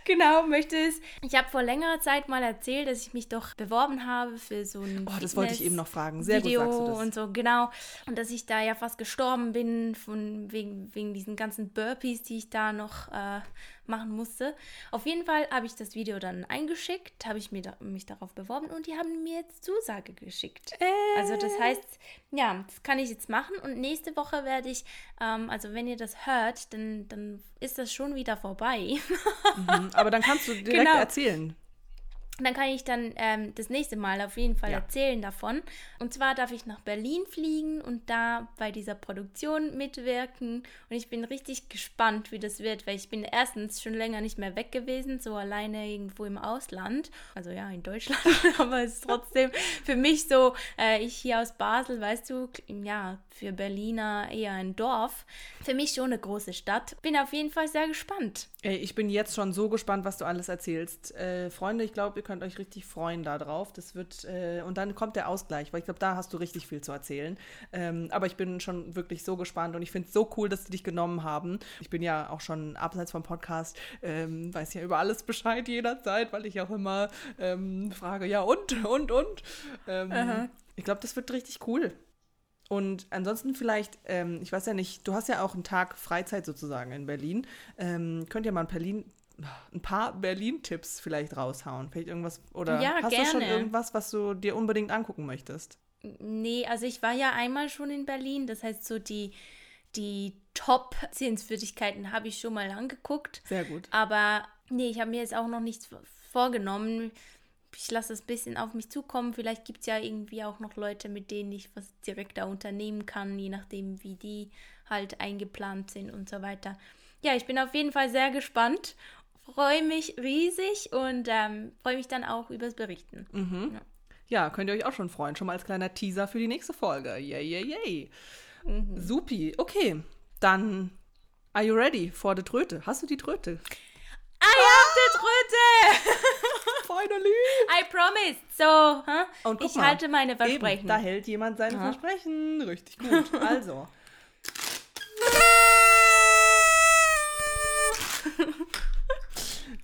genau, möchte es. Ich habe vor längerer Zeit mal erzählt, dass ich mich doch beworben habe für so ein Oh, das wollte ich eben noch fragen. Sehr Video gut sagst du das. und so, genau. Und dass ich da ja fast gestorben bin von wegen, wegen diesen ganzen Burpees, die ich da noch äh, machen musste. Auf jeden Fall habe ich das Video dann eingeschickt, habe ich mir da, mich darauf beworben und die haben mir jetzt Zusage geschickt. Also das heißt, ja, das kann ich jetzt machen und nächste Woche werde ich, ähm, also wenn ihr das hört, dann, dann ist das schon wieder vorbei. Mhm, Aber dann kannst du direkt Genau. erzählen. Und dann kann ich dann ähm, das nächste Mal auf jeden Fall Ja. erzählen davon. Und zwar darf ich nach Berlin fliegen und da bei dieser Produktion mitwirken. Und ich bin richtig gespannt, wie das wird, weil ich bin erstens schon länger nicht mehr weg gewesen, so alleine irgendwo im Ausland. Also ja, in Deutschland, aber es ist trotzdem für mich so, äh, ich hier aus Basel, weißt du, ja, für Berliner eher ein Dorf. Für mich schon eine große Stadt. Bin auf jeden Fall sehr gespannt. Ich bin jetzt schon so gespannt, was du alles erzählst. Äh, Freunde, ich glaube, ihr könnt euch richtig freuen darauf. Das wird, äh, und dann kommt der Ausgleich, weil ich glaube, da hast du richtig viel zu erzählen. Ähm, aber ich bin schon wirklich so gespannt und ich finde es so cool, dass die dich genommen haben. Ich bin ja auch schon abseits vom Podcast, ähm, weiß ja über alles Bescheid jederzeit, weil ich auch immer ähm, frage, ja und, und, und. Ähm, ich glaube, das wird richtig cool. Und ansonsten vielleicht, ähm, ich weiß ja nicht, du hast ja auch einen Tag Freizeit sozusagen in Berlin. Ähm, könnt ihr mal ein Berlin, ein paar Berlin-Tipps vielleicht raushauen? Vielleicht irgendwas, oder Ja, hast du schon gerne. irgendwas, was du dir unbedingt angucken möchtest? Nee, also ich war ja einmal schon in Berlin, das heißt so die, die Top-Sehenswürdigkeiten habe ich schon mal angeguckt. Sehr gut. Aber nee, ich habe mir jetzt auch noch nichts vorgenommen. Ich lasse es ein bisschen auf mich zukommen. Vielleicht gibt es ja irgendwie auch noch Leute, mit denen ich was direkt da unternehmen kann, je nachdem, wie die halt eingeplant sind und so weiter. Ja, ich bin auf jeden Fall sehr gespannt, freue mich riesig und ähm, freue mich dann auch übers Berichten. Mhm. Ja, könnt ihr euch auch schon freuen. Schon mal als kleiner Teaser für die nächste Folge. Yay, yay, yay. Mhm. Supi. Okay, dann are you ready for the Tröte? Hast du die Tröte? I have the Tröte! Finally! I promise. So, hä? Und guck ich mal, halte meine Eben, Versprechen. da hält jemand seine Versprechen. Richtig gut. Also.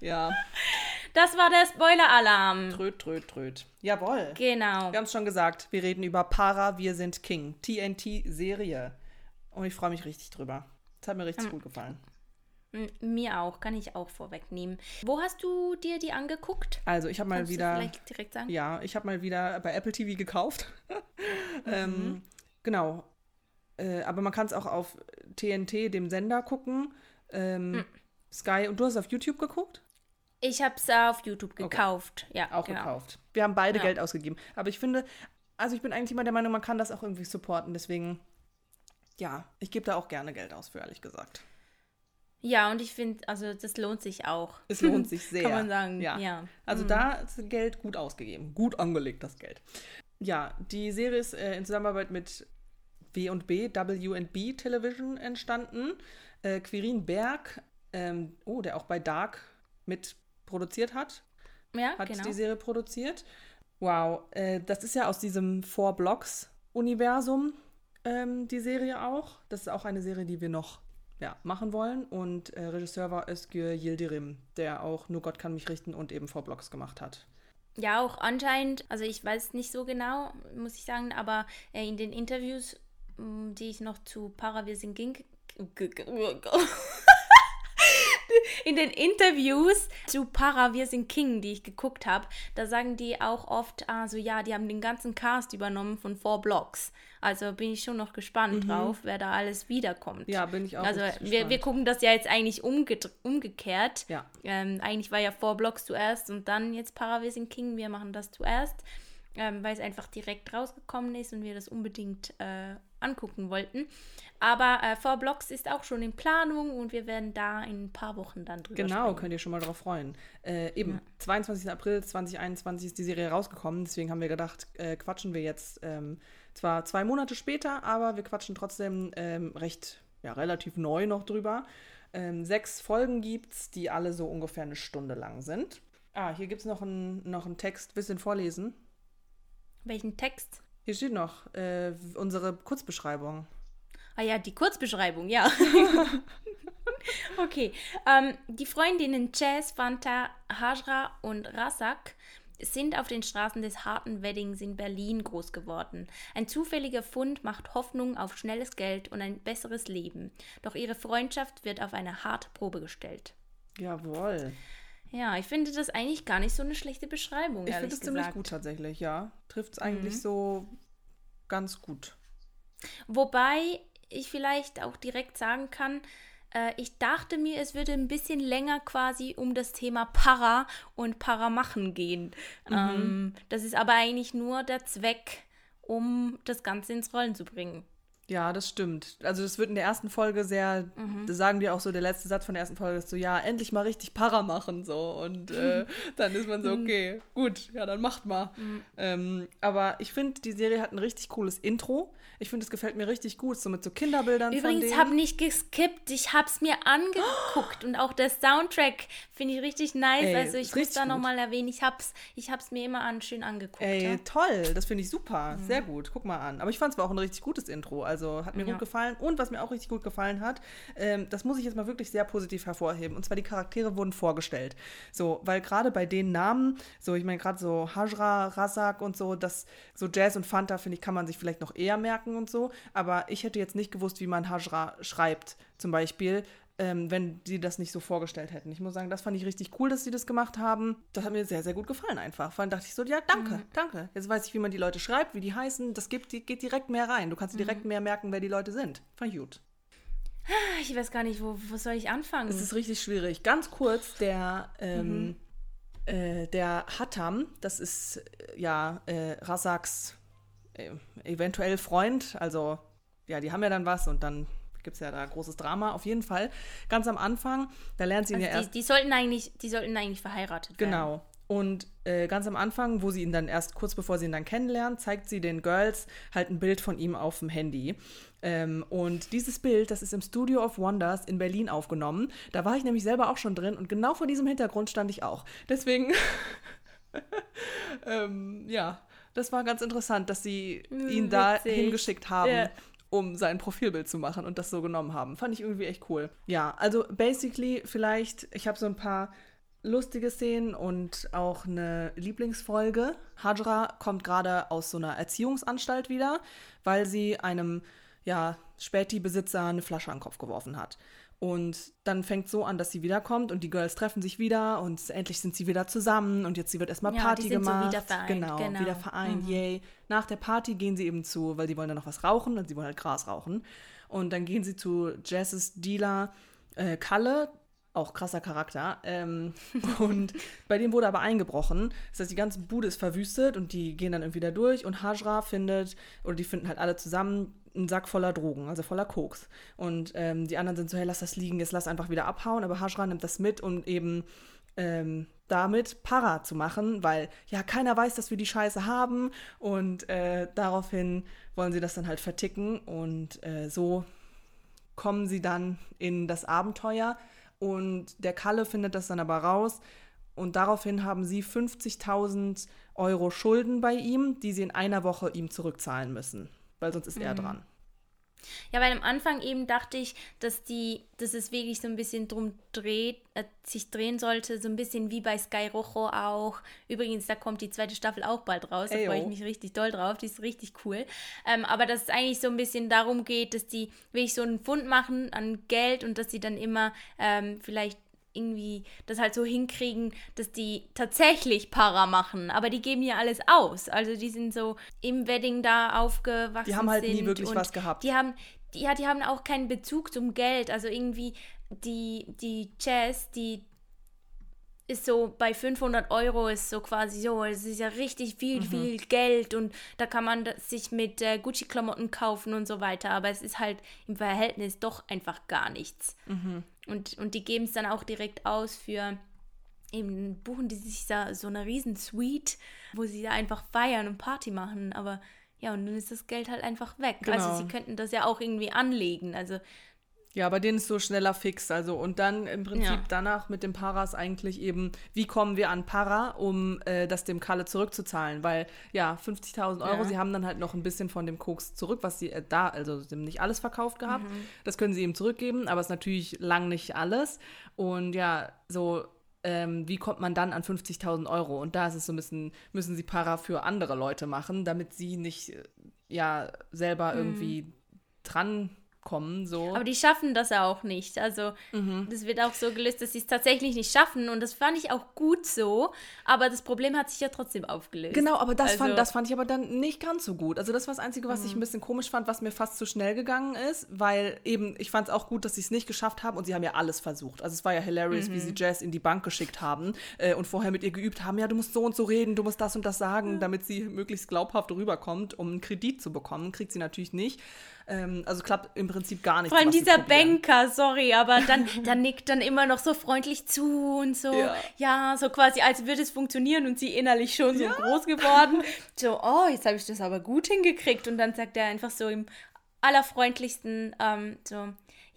Ja, Das war der Spoiler-Alarm. tröd, tröd, tröd. Jawohl. Genau. Wir haben es schon gesagt, wir reden über Para, wir sind King. TNT-Serie. Und ich freue mich richtig drüber. Das hat mir richtig gut gefallen. Mir auch, kann ich auch vorwegnehmen. Wo hast du dir die angeguckt? Also, ich habe mal Kannst wieder. du vielleicht direkt sagen? Ja, ich habe mal wieder bei Apple TV gekauft. Mhm. ähm, genau. Äh, aber man kann es auch auf TNT, dem Sender, gucken. Ähm, Hm. Sky. Und du hast auf YouTube geguckt? Ich habe es auf YouTube gekauft. Ja, Auch genau. gekauft. Wir haben beide Ja. Geld ausgegeben. Aber ich finde, also ich bin eigentlich immer der Meinung, man kann das auch irgendwie supporten. Deswegen, ja, ich gebe da auch gerne Geld aus für, ehrlich gesagt. Ja, und ich finde, also das lohnt sich auch. Es lohnt sich sehr. Kann man sagen, Ja. ja. Also da ist Geld gut ausgegeben. Gut angelegt, das Geld. Ja, die Serie ist äh, in Zusammenarbeit mit W&B, W&B Television entstanden. Äh, Quirin Berg, ähm, oh, der auch bei Dark mit produziert hat, Ja, hat genau. die Serie produziert. Wow, äh, das ist ja aus diesem Four Blocks Universum ähm, die Serie auch. Das ist auch eine Serie, die wir noch ja, machen wollen. Und äh, Regisseur war Özgür Yildirim, der auch Nur Gott kann mich richten und eben Four Blocks gemacht hat. Ja, auch anscheinend, also ich weiß nicht so genau, muss ich sagen, aber äh, in den Interviews, mh, die ich noch zu Paravirsin ging, in den Interviews zu Para Wir sind King, die ich geguckt habe, da sagen die auch oft, also ja, die haben den ganzen Cast übernommen von Four Blocks. Also bin ich schon noch gespannt drauf, wer da alles wiederkommt. Mhm. Ja, bin ich auch Also wir, wir gucken das ja jetzt eigentlich umgekehrt. Ja. Ähm, eigentlich war ja Four Blocks zuerst und dann jetzt Paravision King. Wir machen das zuerst, ähm, weil es einfach direkt rausgekommen ist und wir das unbedingt äh, angucken wollten. Aber äh, Blocks ist auch schon in Planung und wir werden da in ein paar Wochen dann drüber Genau, sprechen. könnt ihr schon mal drauf freuen. Äh, eben, 22. April 2021 ist die Serie rausgekommen, deswegen haben wir gedacht, äh, quatschen wir jetzt ähm, zwar zwei Monate später, aber wir quatschen trotzdem ähm, recht, ja, relativ neu noch drüber. Ähm, sechs Folgen gibt's, die alle so ungefähr eine Stunde lang sind. Ah, hier gibt's noch einen noch einen Text, willst du ihn vorlesen? Welchen Text? Hier steht noch äh, unsere Kurzbeschreibung. Ah ja, die Kurzbeschreibung, ja. okay. Ähm, die Freundinnen Jazz, Fanta, Hajra und Rasak sind auf den Straßen des harten Weddings in Berlin groß geworden. Ein zufälliger Fund macht Hoffnung auf schnelles Geld und ein besseres Leben. Doch ihre Freundschaft wird auf eine harte Probe gestellt. Jawohl. Ja, ich finde das eigentlich gar nicht so eine schlechte Beschreibung, Ich finde es ziemlich gut tatsächlich, ja. Trifft es eigentlich so ganz gut. Wobei ich vielleicht auch direkt sagen kann, äh, ich dachte mir, es würde ein bisschen länger quasi um das Thema Para und Paramachen gehen. Ähm, das ist aber eigentlich nur der Zweck, um das Ganze ins Rollen zu bringen. Ja, das stimmt. Also das wird in der ersten Folge sehr, das sagen die auch so, der letzte Satz von der ersten Folge ist so, ja, endlich mal richtig Para machen so. Und äh, dann ist man so, okay, gut, ja, dann macht mal. Ähm, aber ich finde, die Serie hat ein richtig cooles Intro. Ich finde, es gefällt mir richtig gut, so mit so Kinderbildern Übrigens, denen. habe nicht geskippt, ich habe es mir angeguckt und auch der Soundtrack finde ich richtig nice. Ey, also ich muss da nochmal erwähnen, ich habe es ich hab's mir immer an, schön angeguckt. Ey, ja. toll, das finde ich super, sehr gut, guck mal an. Aber ich fand es war auch ein richtig gutes Intro. Also Also hat mir Ja. gut gefallen. Und was mir auch richtig gut gefallen hat, ähm, das muss ich jetzt mal wirklich sehr positiv hervorheben. Und zwar die Charaktere wurden vorgestellt. So, weil gerade bei den Namen, so ich meine gerade so Hajra, Razak und so, das so Jazz und Fanta finde ich kann man sich vielleicht noch eher merken und so. Aber ich hätte jetzt nicht gewusst, wie man Hajra schreibt, zum Beispiel ähm, wenn die das nicht so vorgestellt hätten. Ich muss sagen, das fand ich richtig cool, dass sie das gemacht haben. Das hat mir sehr, sehr gut gefallen einfach. Vor allem dachte ich so, ja, danke, danke. Jetzt weiß ich, wie man die Leute schreibt, wie die heißen. Das gibt, die, geht direkt mehr rein. Du kannst dir direkt mehr merken, wer die Leute sind. Fand ich gut. Ich weiß gar nicht, wo, wo soll ich anfangen? Es ist richtig schwierig. Ganz kurz, der, ähm, äh, der Hattam, das ist äh, ja äh, Rasaks äh, eventuell Freund, also ja, die haben ja dann was und dann gibt es ja da großes Drama. Auf jeden Fall, ganz am Anfang, da lernt sie ihn also ja die, erst. die, sollten eigentlich, die sollten eigentlich verheiratet werden. Genau. Und äh, ganz am Anfang, wo sie ihn dann erst kurz bevor sie ihn dann kennenlernt, zeigt sie den Girls halt ein Bild von ihm auf dem Handy. Ähm, und dieses Bild, das ist im Studio of Wonders in Berlin aufgenommen. Da war ich nämlich selber auch schon drin und genau vor diesem Hintergrund stand ich auch. Deswegen, ähm, ja, das war ganz interessant, dass sie Hm, ihn da witzig. hingeschickt haben. Ja. Um sein Profilbild zu machen und das so genommen haben. Fand ich irgendwie echt cool. Ja, also basically vielleicht, ich habe so ein paar lustige Szenen und auch eine Lieblingsfolge. Hajra kommt gerade aus so einer Erziehungsanstalt wieder, weil sie einem ja, Späti-Besitzer eine Flasche an den Kopf geworfen hat. Und dann fängt so an, dass sie wiederkommt und die Girls treffen sich wieder und endlich sind sie wieder zusammen und jetzt sie wird erstmal Ja, Party die sind so gemacht. wieder vereint, genau, genau. wieder vereint, yay. Nach der Party gehen sie eben zu, weil die wollen dann noch was rauchen und sie wollen halt Gras rauchen. Und dann gehen sie zu Jazz' Dealer äh, Kalle, auch krasser Charakter. Ähm, und bei dem wurde aber eingebrochen. Das heißt, die ganze Bude ist verwüstet und die gehen dann irgendwie da durch und Hajra findet, oder die finden halt alle zusammen einen Sack voller Drogen, also voller Koks. Und ähm, die anderen sind so, hey, lass das liegen, jetzt lass einfach wieder abhauen. Aber Hajra nimmt das mit, um eben ähm, damit Para zu machen, weil ja keiner weiß, dass wir die Scheiße haben und äh, daraufhin wollen sie das dann halt verticken und äh, so kommen sie dann in das Abenteuer und der Kalle findet das dann aber raus. Und daraufhin haben sie 50.000 Euro Schulden bei ihm, die sie in einer Woche ihm zurückzahlen müssen, weil sonst ist er dran. Ja, weil am Anfang eben dachte ich, dass die, dass es wirklich so ein bisschen drum dreht, äh, sich drehen sollte, so ein bisschen wie bei Sky Rojo auch. Übrigens, da kommt die zweite Staffel auch bald raus. Da freue ich mich richtig doll drauf. Die ist richtig cool. Ähm, aber dass es eigentlich so ein bisschen darum geht, dass die wirklich so einen Fund machen an Geld und dass sie dann immer ähm, vielleicht irgendwie das halt so hinkriegen, dass die tatsächlich Para machen, aber die geben ja alles aus. Also die sind so im Wedding da aufgewachsen. Die haben halt nie wirklich was gehabt. Die haben, die, ja, die haben auch keinen Bezug zum Geld. Also irgendwie die, die Jazz, die ist so bei 500 Euro ist so quasi so, es ist ja richtig viel, Mhm. viel Geld und da kann man sich mit äh, Gucci-Klamotten kaufen und so weiter, aber es ist halt im Verhältnis doch einfach gar nichts. Mhm. Und, und die geben es dann auch direkt aus für, eben buchen die sich da so eine riesen Suite, wo sie da einfach feiern und Party machen, aber ja, und dann ist das Geld halt einfach weg. Genau. Also sie könnten das ja auch irgendwie anlegen, also Ja, bei denen ist so schneller fix. Also, und dann im Prinzip Ja. danach mit dem Paras eigentlich eben, wie kommen wir an Para, um äh, das dem Kalle zurückzuzahlen? Weil, ja, 50.000 Euro, Ja. sie haben dann halt noch ein bisschen von dem Koks zurück, was sie äh, da, also sie haben nicht alles verkauft gehabt. Mhm. Das können sie ihm zurückgeben, aber es ist natürlich lang nicht alles. Und ja, so. Ähm, wie kommt man dann an 50.000 Euro? Und da ist es so ein bisschen, müssen sie Para für andere Leute machen, damit sie nicht, äh, ja, selber irgendwie dran kommen, so. Mhm. Aber die schaffen das auch nicht. Also Mhm. das wird auch so gelöst, dass sie es tatsächlich nicht schaffen. Und das fand ich auch gut so. Aber das Problem hat sich ja trotzdem aufgelöst. Genau, aber das, Also- fand, das fand ich aber dann nicht ganz so gut. Also das war das Einzige, was ich ein bisschen komisch fand, was mir fast zu schnell gegangen ist, weil eben, ich fand es auch gut, dass sie es nicht geschafft haben und sie haben ja alles versucht. Also es war ja hilarious, wie sie Jazz in die Bank geschickt haben äh, und vorher mit ihr geübt haben, ja, du musst so und so reden, du musst das und das sagen, damit sie möglichst glaubhaft rüberkommt, um einen Kredit zu bekommen. Kriegt sie natürlich nicht. Ähm, also klappt im Prinzip gar nichts. Vor allem dieser. Banker, sorry, aber dann, dann nickt dann immer noch so freundlich zu und so, Ja. ja, so quasi, als würde es funktionieren und sie innerlich schon so groß geworden. So, oh, jetzt habe ich das aber gut hingekriegt. Und dann sagt er einfach so im allerfreundlichsten, ähm, so,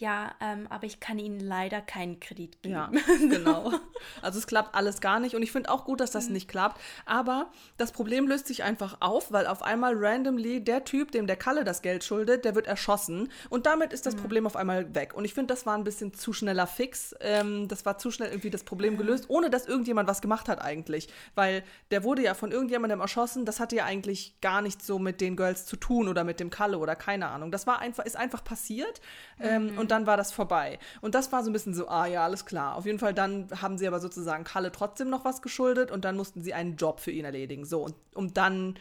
ja, ähm, aber ich kann Ihnen leider keinen Kredit geben. Ja, genau. Also es klappt alles gar nicht und ich finde auch gut, dass das mhm. nicht klappt. Aber das Problem löst sich einfach auf, weil auf einmal randomly der Typ, dem der Kalle das Geld schuldet, der wird erschossen und damit ist das mhm. Problem auf einmal weg. Und ich finde, das war ein bisschen zu schneller Fix. Ähm, das war zu schnell irgendwie das Problem gelöst, ohne dass irgendjemand was gemacht hat eigentlich. Weil der wurde ja von irgendjemandem erschossen. Das hatte ja eigentlich gar nichts so mit den Girls zu tun oder mit dem Kalle oder keine Ahnung. Das war einfach, ist einfach passiert ähm, mhm. Und dann war das vorbei. Und das war so ein bisschen so, ah ja, alles klar. Auf jeden Fall dann haben sie aber sozusagen Kalle trotzdem noch was geschuldet und dann mussten sie einen Job für ihn erledigen. So, und um dann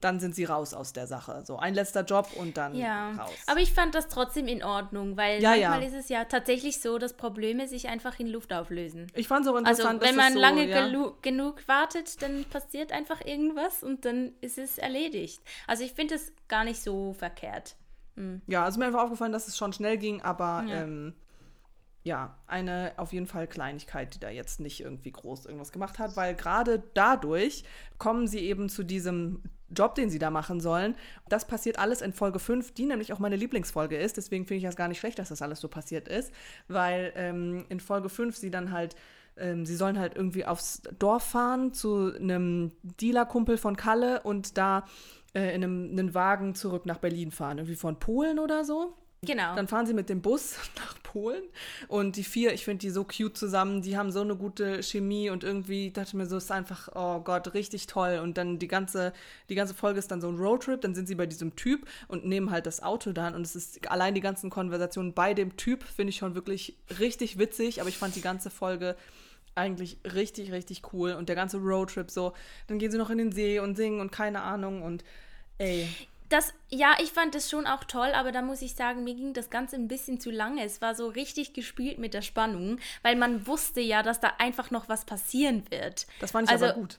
dann sind sie raus aus der Sache. So ein letzter Job und dann ja. raus. Aber ich fand das trotzdem in Ordnung, weil ja, manchmal ja. ist es ja tatsächlich so, dass Probleme sich einfach in Luft auflösen. Ich fand es auch interessant. Also wenn man so, lange ja. genug wartet, dann passiert einfach irgendwas und dann ist es erledigt. Also ich finde es gar nicht so verkehrt. Mhm. Ja, also mir einfach aufgefallen, dass es schon schnell ging, aber ja. Ähm, ja, eine auf jeden Fall Kleinigkeit, die da jetzt nicht irgendwie groß irgendwas gemacht hat, weil gerade dadurch kommen sie eben zu diesem Job, den sie da machen sollen. Das passiert alles in Folge 5, die nämlich auch meine Lieblingsfolge ist. Deswegen finde ich das gar nicht schlecht, dass das alles so passiert ist, weil ähm, in Folge 5 sie dann halt ähm, sie sollen halt irgendwie aufs Dorf fahren zu einem Dealerkumpel von Kalle und da äh, in einem, einem Wagen zurück nach Berlin fahren, irgendwie von Polen oder so. Genau. Dann fahren sie mit dem Bus nach Polen und die vier, ich finde die so cute zusammen, die haben so eine gute Chemie und irgendwie dachte ich mir so, ist einfach, oh Gott, richtig toll. Und dann die ganze, die ganze Folge ist dann so ein Roadtrip, dann sind sie bei diesem Typ und nehmen halt das Auto dann und es ist allein die ganzen Konversationen bei dem Typ, finde ich schon wirklich richtig witzig, aber ich fand die ganze Folge eigentlich richtig, richtig cool und der ganze Roadtrip so, dann gehen sie noch in den See und singen und keine Ahnung und ey das, ja, ich fand das schon auch toll, aber da muss ich sagen, mir ging das Ganze ein bisschen zu lange. Es war so richtig gespielt mit der Spannung, weil man wusste ja, dass da einfach noch was passieren wird. Das fand ich also, aber gut.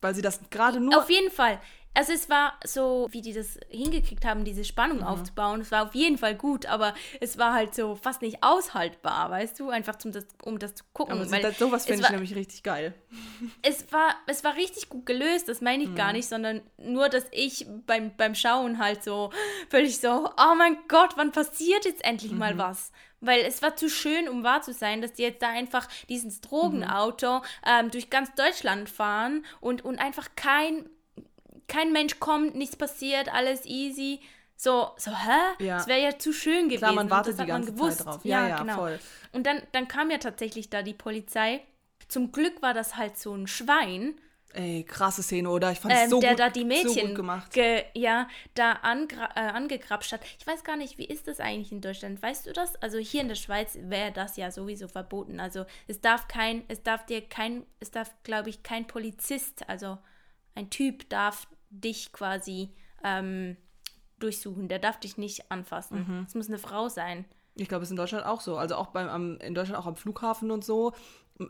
Weil sie das gerade nur. Auf jeden Fall. Also es war so, wie die das hingekriegt haben, diese Spannung mhm. aufzubauen. Es war auf jeden Fall gut, aber es war halt so fast nicht aushaltbar, weißt du? Einfach zum das, um das zu gucken. Aber weil das, sowas finde ich nämlich richtig geil. Es war, es war richtig gut gelöst, das meine ich mhm. gar nicht, sondern nur, dass ich beim, beim Schauen halt so völlig so, oh mein Gott, wann passiert jetzt endlich mhm. mal was? Weil es war zu schön, um wahr zu sein, dass die jetzt da einfach dieses Drogenauto mhm. ähm, durch ganz Deutschland fahren und, und einfach kein kein Mensch kommt, nichts passiert, alles easy. So, so, hä? Ja. Das wäre ja zu schön gewesen. Klar, man wartet die ganze Zeit drauf. Ja, ja, ja genau. voll. Und dann, dann kam ja tatsächlich da die Polizei. Zum Glück war das halt so ein Schwein. Ey, krasse Szene, oder? Ich fand es ähm, so, der gut, da die Mädchen so gut gemacht. Ge, ja, da angra äh, angegrapscht hat. Ich weiß gar nicht, wie ist das eigentlich in Deutschland? Weißt du das? Also hier in der Schweiz wäre das ja sowieso verboten. Also es darf kein, es darf dir kein, es darf, glaube ich, kein Polizist, also ein Typ darf dich quasi ähm, durchsuchen. Der darf dich nicht anfassen. Mhm. Es muss eine Frau sein. Ich glaube, es ist in Deutschland auch so. Also auch beim, am, in Deutschland auch am Flughafen und so.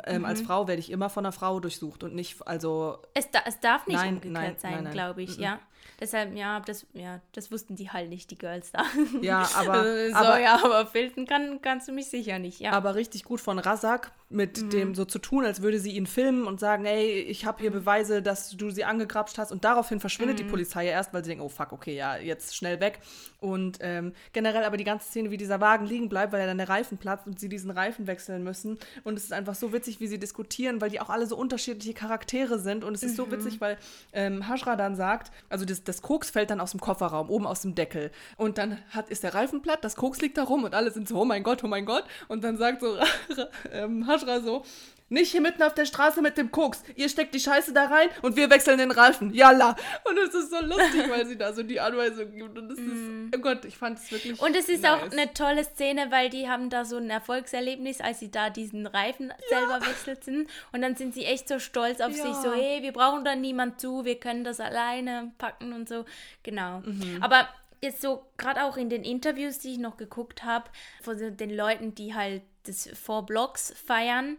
Ähm, mhm. Als Frau werde ich immer von einer Frau durchsucht und nicht, also. Es, da, es darf nicht nein, umgekehrt nein, sein, glaube ich, mhm. ja. Deshalb, ja, das, ja, das wussten die halt nicht, die Girls da. Ja, aber. so, aber, ja, aber filtern kann, kannst du mich sicher nicht, ja. Aber richtig gut von Razak, mit mhm. dem so zu tun, als würde sie ihn filmen und sagen, ey, ich habe hier Beweise, dass du sie angegrapscht hast. Und daraufhin verschwindet mhm. die Polizei ja erst, weil sie denken, oh fuck, okay, ja, jetzt schnell weg. Und ähm, generell aber die ganze Szene, wie dieser Wagen liegen bleibt, weil er dann der Reifen platzt und sie diesen Reifen wechseln müssen. Und es ist einfach so witzig, wie sie diskutieren, weil die auch alle so unterschiedliche Charaktere sind. Und es ist mhm. so witzig, weil ähm, Hashra dann sagt, also das, das Koks fällt dann aus dem Kofferraum, oben aus dem Deckel. Und dann hat, ist der Reifen platt, das Koks liegt da rum und alle sind so, oh mein Gott, oh mein Gott. Und dann sagt so ähm, Hashra so, nicht hier mitten auf der Straße mit dem Koks. Ihr steckt die Scheiße da rein und wir wechseln den Reifen. Jalla. Und es ist so lustig, weil sie da so die Anweisung gibt. Und es ist, mm. oh Gott, ich fand es wirklich. Und es ist nice. auch eine tolle Szene, weil die haben da so ein Erfolgserlebnis, als sie da diesen Reifen ja. selber wechselten. Und dann sind sie echt so stolz auf ja. sich, so, hey, wir brauchen da niemand zu, wir können das alleine packen und so. Genau. Mhm. Aber jetzt so, gerade auch in den Interviews, die ich noch geguckt habe, von den Leuten, die halt das Four Blocks feiern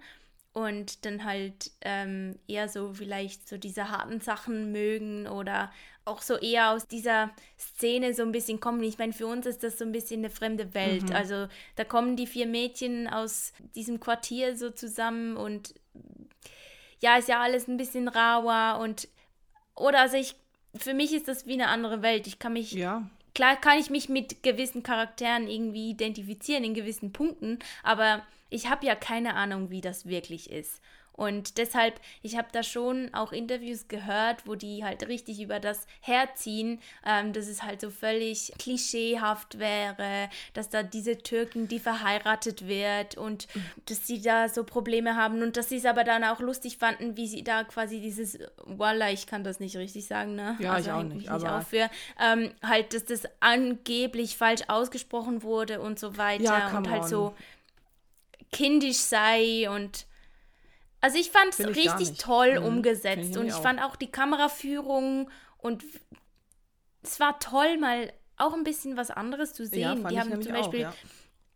und dann halt ähm, eher so vielleicht so diese harten Sachen mögen oder auch so eher aus dieser Szene so ein bisschen kommen. Ich meine, für uns ist das so ein bisschen eine fremde Welt. Mhm. Also da kommen die vier Mädchen aus diesem Quartier so zusammen und ja, ist ja alles ein bisschen rauer und oder also ich, für mich ist das wie eine andere Welt. Ich kann mich ja klar kann ich mich mit gewissen Charakteren irgendwie identifizieren in gewissen Punkten, aber ich habe ja keine Ahnung, wie das wirklich ist. Und deshalb, ich habe da schon auch Interviews gehört, wo die halt richtig über das herziehen, ähm, dass es halt so völlig klischeehaft wäre, dass da diese Türken, die verheiratet wird und dass sie da so Probleme haben und dass sie es aber dann auch lustig fanden, wie sie da quasi dieses, voila, ich kann das nicht richtig sagen, ne? Ja, also ich auch nicht. nicht aber für, ähm, halt, dass das angeblich falsch ausgesprochen wurde und so weiter Ja, und halt on. so kindisch sei und also ich fand es richtig toll Mhm, umgesetzt ich und ich auch. fand auch die Kameraführung und es war toll, mal auch ein bisschen was anderes zu sehen. Ja, die haben zum auch, Beispiel ja.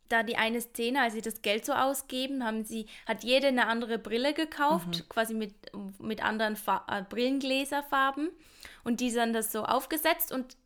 da die eine Szene, als sie das Geld so ausgeben, haben sie, hat jede eine andere Brille gekauft, Mhm. quasi mit, mit anderen Fa äh, Brillengläserfarben und die dann das so aufgesetzt und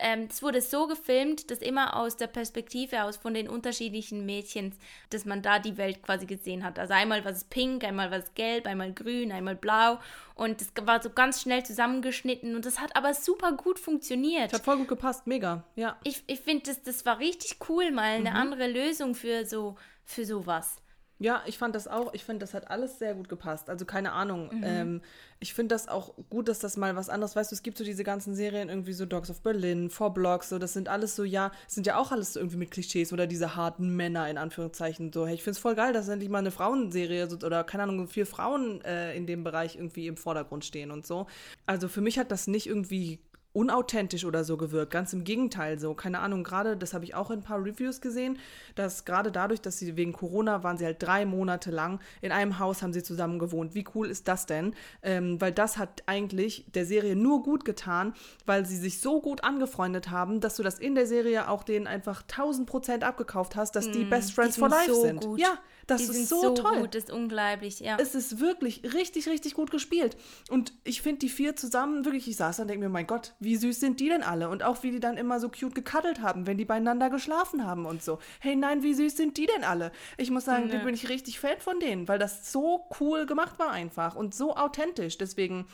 ähm, es wurde so gefilmt, dass immer aus der Perspektive aus von den unterschiedlichen Mädchen, dass man da die Welt quasi gesehen hat. Also einmal war es pink, einmal war es gelb, einmal grün, einmal blau und es war so ganz schnell zusammengeschnitten und das hat aber super gut funktioniert. Hat voll gut gepasst, mega. Ja. Ich, ich finde, das, das war richtig cool, mal Mhm. eine andere Lösung für so für sowas. Ja, ich fand das auch, ich finde, das hat alles sehr gut gepasst. Also keine Ahnung. Mhm. Ähm, ich finde das auch gut, dass das mal was anderes, weißt du, es gibt so diese ganzen Serien, irgendwie so Dogs of Berlin, Four Blocks, so, das sind alles so, ja, sind ja auch alles so irgendwie mit Klischees oder diese harten Männer in Anführungszeichen. So, hey, ich finde es voll geil, dass endlich mal eine Frauenserie so, oder keine Ahnung, vier Frauen äh, in dem Bereich irgendwie im Vordergrund stehen und so. Also für mich hat das nicht irgendwie unauthentisch oder so gewirkt. Ganz im Gegenteil so. Keine Ahnung, gerade, das habe ich auch in ein paar Reviews gesehen, dass gerade dadurch, dass sie wegen Corona waren sie halt drei Monate lang in einem Haus haben sie zusammen gewohnt. Wie cool ist das denn? Ähm, weil das hat eigentlich der Serie nur gut getan, weil sie sich so gut angefreundet haben, dass du das in der Serie auch denen einfach 1000 Prozent abgekauft hast, dass die Best Friends die for Life so sind. gut. Ja, das die ist sind so, toll gut, das ist unglaublich, ja. es ist wirklich richtig, richtig gut gespielt. Und ich finde die vier zusammen, wirklich, ich saß da und denke mir, mein Gott, wie süß sind die denn alle? Und auch wie die dann immer so cute gekaddelt haben, wenn die beieinander geschlafen haben und so. Hey, nein, wie süß sind die denn alle? Ich muss sagen, da bin ich richtig Fan von denen, weil das so cool gemacht war einfach und so authentisch. Deswegen,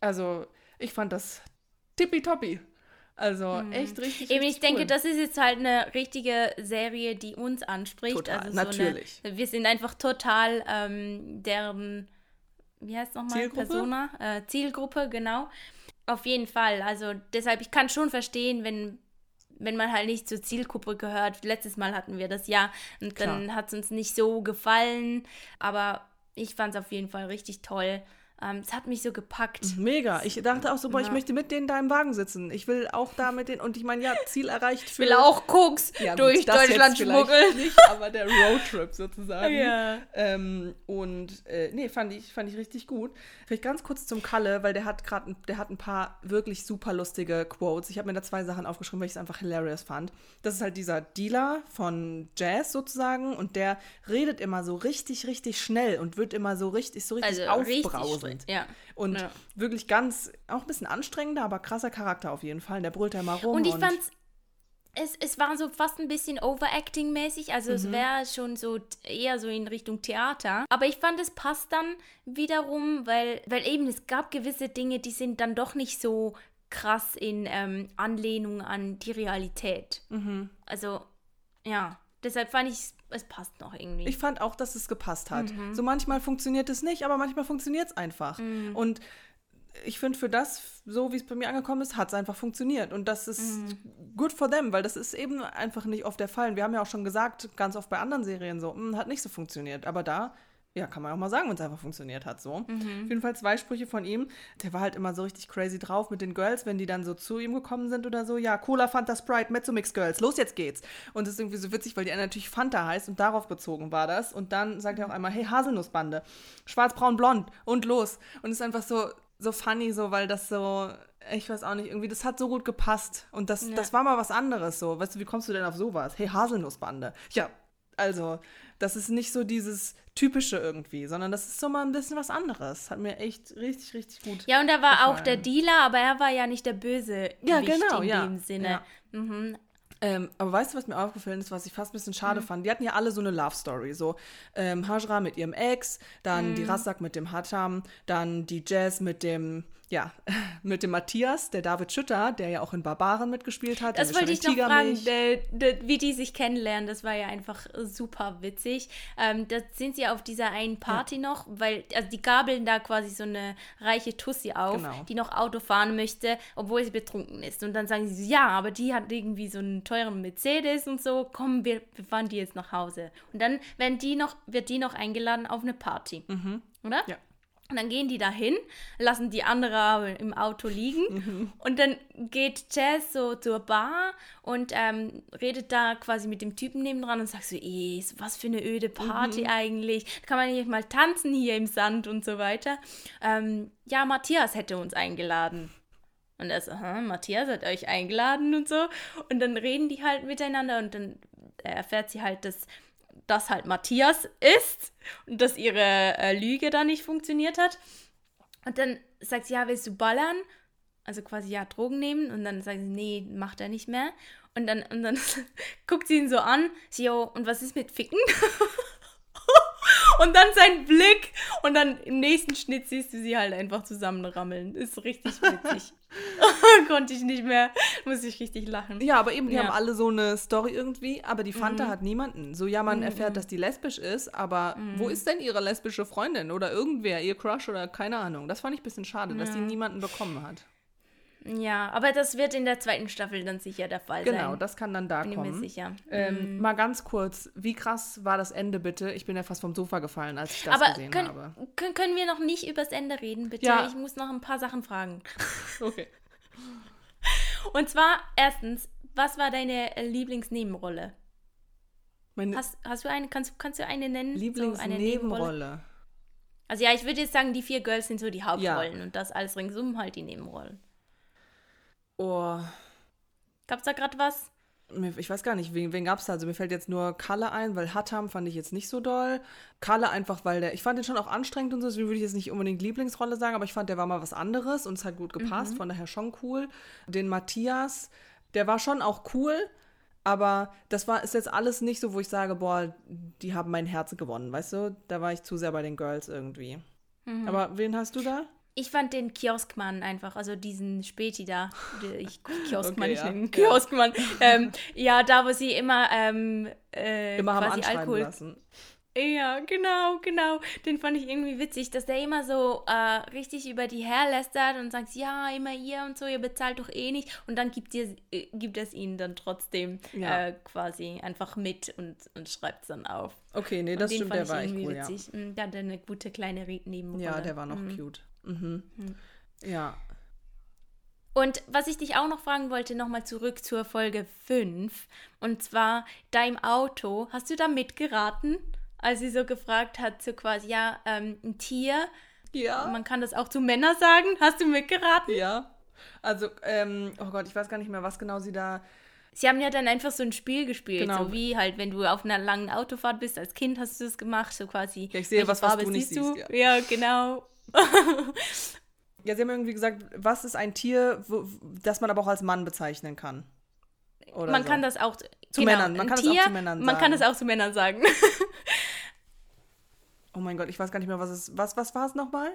also, ich fand das tippitoppi. Also, echt richtig, Eben, richtig ich denke, cool. das ist jetzt halt eine richtige Serie, die uns anspricht. Total, also so natürlich. Eine, wir sind einfach total ähm, deren, wie heißt es nochmal? Zielgruppe? Persona? Äh, Zielgruppe, genau. Auf jeden Fall. Also deshalb, ich kann schon verstehen, wenn, wenn man halt nicht zur Zielgruppe gehört. Letztes Mal hatten wir das ja und dann hat es uns nicht so gefallen. Aber ich fand es auf jeden Fall richtig toll. Ähm, es hat mich so gepackt. Mega. Ich dachte auch so, boah, ich Ja. möchte mit denen da im Wagen sitzen. Ich will auch da mit denen. Und ich meine, ja, Ziel erreicht. Für, Ich will auch Koks Ja, durch Deutschland schmuggeln. Nicht, aber der Roadtrip sozusagen. Ja. Ähm, und äh, nee, fand ich, fand ich richtig gut. Vielleicht ganz kurz zum Kalle, weil der hat gerade, der hat ein paar wirklich super lustige Quotes. Ich habe mir da zwei Sachen aufgeschrieben, weil ich es einfach hilarious fand. Das ist halt dieser Dealer von Jazz sozusagen und der redet immer so richtig, richtig schnell und wird immer so richtig, so richtig Also aufbrausend. Schlimm, ja. Und Ja. wirklich ganz, auch ein bisschen anstrengender, aber krasser Charakter auf jeden Fall. Der brüllt da immer rum. Und ich fand es, es war so fast ein bisschen Overacting-mäßig, also Mhm. es wäre schon so eher so in Richtung Theater. Aber ich fand, es passt dann wiederum, weil, weil eben es gab gewisse Dinge, die sind dann doch nicht so krass in ähm, Anlehnung an die Realität. Mhm. Also, ja, deshalb fand ich, es passt noch irgendwie. Ich fand auch, dass es gepasst hat. Mhm. So manchmal funktioniert es nicht, aber manchmal funktioniert es einfach. Mhm. Und ich finde, für das, so wie es bei mir angekommen ist, hat es einfach funktioniert. Und das ist Mhm. good for them, weil das ist eben einfach nicht oft der Fall. Und wir haben ja auch schon gesagt, ganz oft bei anderen Serien so, "Hm, hat nicht so funktioniert. Aber da, ja, kann man auch mal sagen, wenn es einfach funktioniert hat. So. Mhm. Auf jeden Fall zwei Sprüche von ihm. Der war halt immer so richtig crazy drauf mit den Girls, wenn die dann so zu ihm gekommen sind oder so. Ja, Cola, Fanta, Sprite, Mezzomix Girls, los, jetzt geht's. Und das ist irgendwie so witzig, weil die eine natürlich Fanta heißt und darauf bezogen war das. Und dann sagt er auch einmal, hey, Haselnussbande, schwarz, braun, blond und los. Und es ist einfach so, so funny, so, weil das so, ich weiß auch nicht, irgendwie, das hat so gut gepasst. Und das, Ja. das war mal was anderes so. Weißt du, wie kommst du denn auf sowas? Hey, Haselnussbande. Ja, also, das ist nicht so dieses typische irgendwie, sondern das ist so mal ein bisschen was anderes. Hat mir echt richtig, richtig gut. ja, und er war auch der gefallen. Dealer, aber er war ja nicht der Böse Ja, genau, in ja. dem Sinne. Ja. Mhm. Ähm, aber weißt du, was mir aufgefallen ist, was ich fast ein bisschen schade fand? Die hatten ja alle so eine Love Story. So ähm, Hajra mit ihrem Ex, dann die Rassak mit dem Hatam, dann die Jazz mit dem ja, mit dem Matthias, der David Schütter, der ja auch in Barbaren mitgespielt hat. Das wollte ich noch fragen, wie die sich kennenlernen. Das war ja einfach super witzig. Ähm, da sind sie auf dieser einen Party ja. noch, weil, also die gabeln da quasi so eine reiche Tussi auf, genau. die noch Auto fahren möchte, obwohl sie betrunken ist. Und dann sagen sie so, ja, aber die hat irgendwie so einen teuren Mercedes und so, komm, wir, wir fahren die jetzt nach Hause. Und dann werden die noch, wird die noch eingeladen auf eine Party. Mhm. Oder? Ja. Und dann gehen die dahin, lassen die andere im Auto liegen mhm. und dann geht Jazz so zur Bar und ähm, redet da quasi mit dem Typen nebendran und sagt so, eh, was für eine öde Party mhm. eigentlich, kann man nicht mal tanzen hier im Sand und so weiter. Ähm, ja, Matthias hätte uns eingeladen. Und er so, Matthias hat euch eingeladen und so. Und dann reden die halt miteinander und dann erfährt sie halt, dass das halt Matthias ist und dass ihre äh, Lüge da nicht funktioniert hat. Und dann sagt sie, ja, willst du ballern? Also quasi, ja, Drogen nehmen. Und dann sagt sie, nee, macht er nicht mehr. Und dann, und dann guckt sie ihn so an. Sie, jo, und was ist mit Ficken? und dann sein Blick und dann im nächsten Schnitt siehst du sie halt einfach zusammenrammeln. Ist richtig witzig. Konnte ich nicht mehr, muss ich richtig lachen. Ja, aber eben, die ja. haben alle so eine Story irgendwie, aber die Fanta mhm. hat niemanden. So, ja, man mhm. erfährt, dass die lesbisch ist, aber mhm. wo ist denn ihre lesbische Freundin oder irgendwer, ihr Crush oder keine Ahnung. Das fand ich ein bisschen schade, dass die niemanden bekommen hat. Ja, aber das wird in der zweiten Staffel dann sicher der Fall genau, sein. Genau, das kann dann da bin kommen. Bin mir sicher. Ähm, mhm. Mal ganz kurz, wie krass war das Ende bitte? Ich bin ja fast vom Sofa gefallen, als ich das aber gesehen können, habe. Können, können wir noch nicht übers Ende reden, bitte? Ja. Ich muss noch ein paar Sachen fragen. okay. Und zwar, erstens, was war deine Lieblingsnebenrolle? Meine hast, hast du eine, kannst, kannst du eine nennen? Lieblingsnebenrolle? So also ja, ich würde jetzt sagen, die vier Girls sind so die Hauptrollen ja. und das alles ringsum halt die Nebenrollen. Oh. Gab's da gerade was? Ich weiß gar nicht, wen, wen gab es da? Also mir fällt jetzt nur Kalle ein, weil Hattam fand ich jetzt nicht so doll. Kalle einfach, weil der, ich fand den schon auch anstrengend und so, deswegen würde ich jetzt nicht unbedingt Lieblingsrolle sagen, aber ich fand, der war mal was anderes und es hat gut gepasst, mhm. von daher schon cool. Den Matthias, der war schon auch cool, aber das war, ist jetzt alles nicht so, wo ich sage, boah, die haben mein Herz gewonnen, weißt du? Da war ich zu sehr bei den Girls irgendwie. Mhm. Aber wen hast du da? Ich fand den Kioskmann einfach, also diesen Späti da. Ich, Kioskmann, okay, ich ja. nenne Kioskmann. ähm, ja, da, wo sie immer, ähm, äh, immer quasi Alkohol. Lassen. Ja, genau, genau. Den fand ich irgendwie witzig, dass der immer so äh, richtig über die herlästert und sagt, ja, immer ihr und so, ihr bezahlt doch eh nicht. Und dann gibt, ihr, äh, gibt es ihnen dann trotzdem ja. äh, quasi einfach mit und, und schreibt es dann auf. Okay, nee, das stimmt, der war echt cool, witzig. ja. Der hatte eine gute kleine Nebenrolle. Ja, der war noch mhm. cute. Mhm. Ja. Und was ich dich auch noch fragen wollte, nochmal zurück zur Folge 5. Und zwar, da im Auto, hast du da mitgeraten? Als sie so gefragt hat, so quasi, ja, ähm, ein Tier. Ja. Man kann das auch zu Männern sagen. Hast du mitgeraten? Ja. Also, ähm, oh Gott, ich weiß gar nicht mehr, was genau sie da. Sie haben ja dann einfach so ein Spiel gespielt, Genau. so wie halt, wenn du auf einer langen Autofahrt bist, als Kind hast du das gemacht, so quasi. Ja, ich sehe was, was Farbe du nicht siehst du? siehst, Ja, genau. Ja, sie haben irgendwie gesagt, was ist ein Tier, wo, das man aber auch als Mann bezeichnen kann? Oder man so. kann das auch Zu genau, Männern, man kann Tier, das auch zu Männern sagen. Man kann es auch zu Männern sagen. Oh mein Gott, ich weiß gar nicht mehr, was es. Was, was war es nochmal?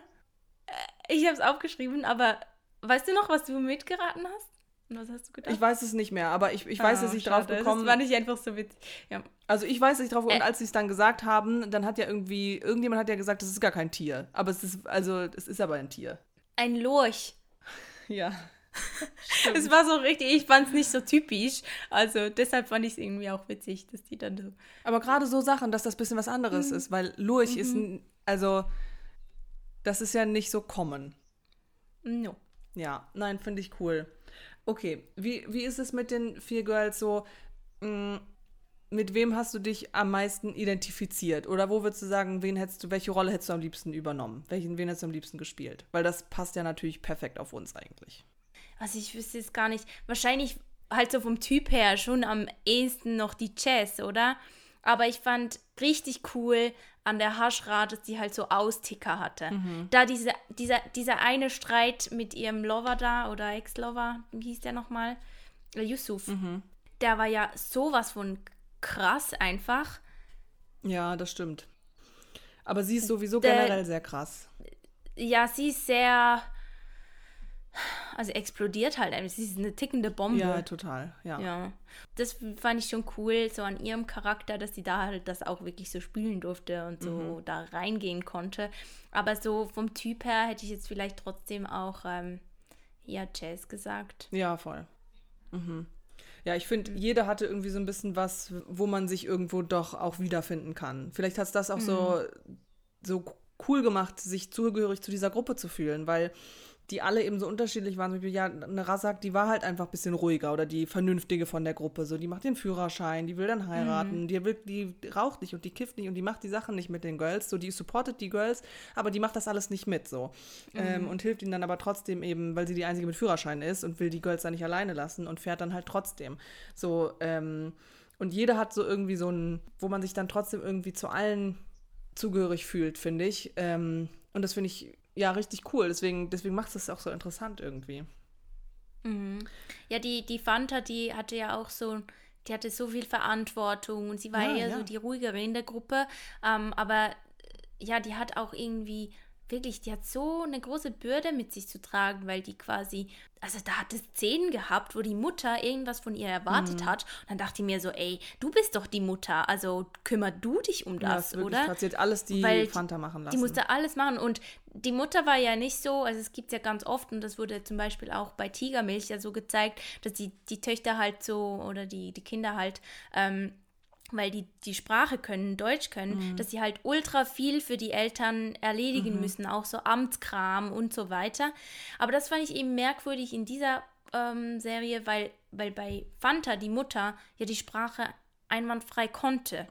Ich habe es aufgeschrieben, aber weißt du noch, was du mitgeraten hast? Und was hast du gedacht? Ich weiß es nicht mehr, aber ich, ich weiß, Ah, dass ich schade. drauf gekommen Das war nicht einfach so witzig. Ja. Also ich weiß, dass ich drauf Äh. und als sie es dann gesagt haben, dann hat ja irgendwie, irgendjemand hat ja gesagt, das ist gar kein Tier. Aber es ist, also es ist aber ein Tier. Ein Lurch. Ja. Es war so richtig, ich fand es nicht so typisch. Also deshalb fand ich es irgendwie auch witzig, dass die dann so. Aber gerade so Sachen, dass das ein bisschen was anderes Mhm. ist, weil Lurch ist, ein, also das ist ja nicht so common. No. Ja, nein, finde ich cool. Okay, wie, wie ist es mit den vier Girls so? mh, mit wem hast du dich am meisten identifiziert? Oder wo würdest du sagen, wen hättest du, welche Rolle hättest du am liebsten übernommen? Welchen, wen hättest du am liebsten gespielt? Weil das passt ja natürlich perfekt auf uns eigentlich. Also ich wüsste jetzt gar nicht. Wahrscheinlich halt so vom Typ her schon am ehesten noch die Jazz, oder? Aber ich fand richtig cool an der Haschra, dass die halt so Austicker hatte. Da diese, dieser, dieser eine Streit mit ihrem Lover da oder Ex-Lover, wie hieß der nochmal? Äh, Yusuf. Der war ja sowas von krass einfach. Ja, das stimmt. Aber sie ist sowieso Der- generell sehr krass. Ja, sie ist sehr. Also explodiert halt. Es ist eine tickende Bombe. Ja, total. Ja. Ja. Das fand ich schon cool, so an ihrem Charakter, dass sie da halt das auch wirklich so spielen durfte und so Mhm. da reingehen konnte. Aber so vom Typ her hätte ich jetzt vielleicht trotzdem auch ähm, ja, Jazz gesagt. Ja, voll. Mhm. Ja, ich finde, jeder hatte irgendwie so ein bisschen was, wo man sich irgendwo doch auch wiederfinden kann. Vielleicht hat es das auch so, so cool gemacht, sich zugehörig zu dieser Gruppe zu fühlen, weil die alle eben so unterschiedlich waren. Zum Beispiel, ja, eine Razak, die war halt einfach ein bisschen ruhiger oder die Vernünftige von der Gruppe. So, die macht den Führerschein, die will dann heiraten, die, will, die raucht nicht und die kifft nicht und die macht die Sachen nicht mit den Girls. So, die supportet die Girls, aber die macht das alles nicht mit so. Ähm, und hilft ihnen dann aber trotzdem eben, weil sie die einzige mit Führerschein ist und will die Girls da nicht alleine lassen und fährt dann halt trotzdem. So, ähm, und jeder hat so irgendwie so ein, wo man sich dann trotzdem irgendwie zu allen zugehörig fühlt, finde ich. Ähm, und das finde ich ja richtig cool. Deswegen, deswegen macht es auch so interessant irgendwie. Ja, die, die Fanta, die hatte ja auch so, die hatte so viel Verantwortung und sie war Ja, eher ja. so die ruhigere in der Gruppe. Ähm, aber äh, ja, die hat auch irgendwie wirklich, die hat so eine große Bürde mit sich zu tragen, weil die quasi, also da hat es Szenen gehabt, wo die Mutter irgendwas von ihr Mhm. erwartet hat. Und dann dachte ich mir so, ey, du bist doch die Mutter, also kümmer du dich um Ja, das, ist wirklich oder? krass. Sie hat alles die Weil Fanta machen lassen. Die musste alles machen und die Mutter war ja nicht so, also es gibt ja ganz oft und das wurde zum Beispiel auch bei Tigermilch ja so gezeigt, dass die, die Töchter halt so oder die, die Kinder halt, ähm, weil die die Sprache können, Deutsch können, dass sie halt ultra viel für die Eltern erledigen müssen, auch so Amtskram und so weiter. Aber das fand ich eben merkwürdig in dieser ähm, Serie, weil, weil bei Fanta die Mutter ja die Sprache einwandfrei konnte.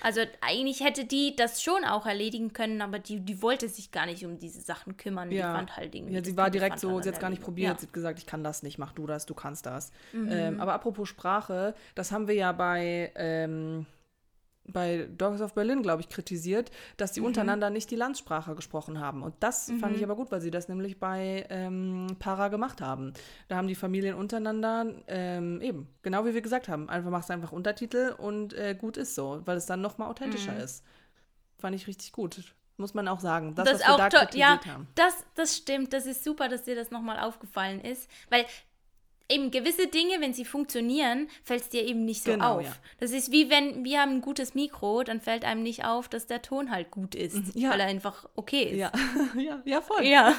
Also eigentlich hätte die das schon auch erledigen können, aber die, die wollte sich gar nicht um diese Sachen kümmern. Die ja. fand halt irgendwie. ja, sie war direkt so, dann sie hat es gar nicht probiert. Ja. Sie hat gesagt, ich kann das nicht, mach du das, du kannst das. Mhm. Ähm, aber apropos Sprache, das haben wir ja bei, ähm, bei Dogs of Berlin, glaube ich, kritisiert, dass Mhm. die untereinander nicht die Landssprache gesprochen haben. Und das fand ich aber gut, weil sie das nämlich bei ähm, Para gemacht haben. Da haben die Familien untereinander ähm, eben, genau wie wir gesagt haben, einfach machst einfach Untertitel und äh, gut ist so, weil es dann nochmal authentischer Mhm. ist. Fand ich richtig gut. Muss man auch sagen. Das, Das, was ist wir auch da kritisiert Ja, haben. das, das stimmt. Das ist super, dass dir das nochmal aufgefallen ist. Weil eben gewisse Dinge, wenn sie funktionieren, fällt es dir eben nicht so Genau, auf. ja. Das ist wie wenn wir haben ein gutes Mikro, dann fällt einem nicht auf, dass der Ton halt gut ist, Ja. weil er einfach okay ist. Ja, ja, ja, voll. Ja.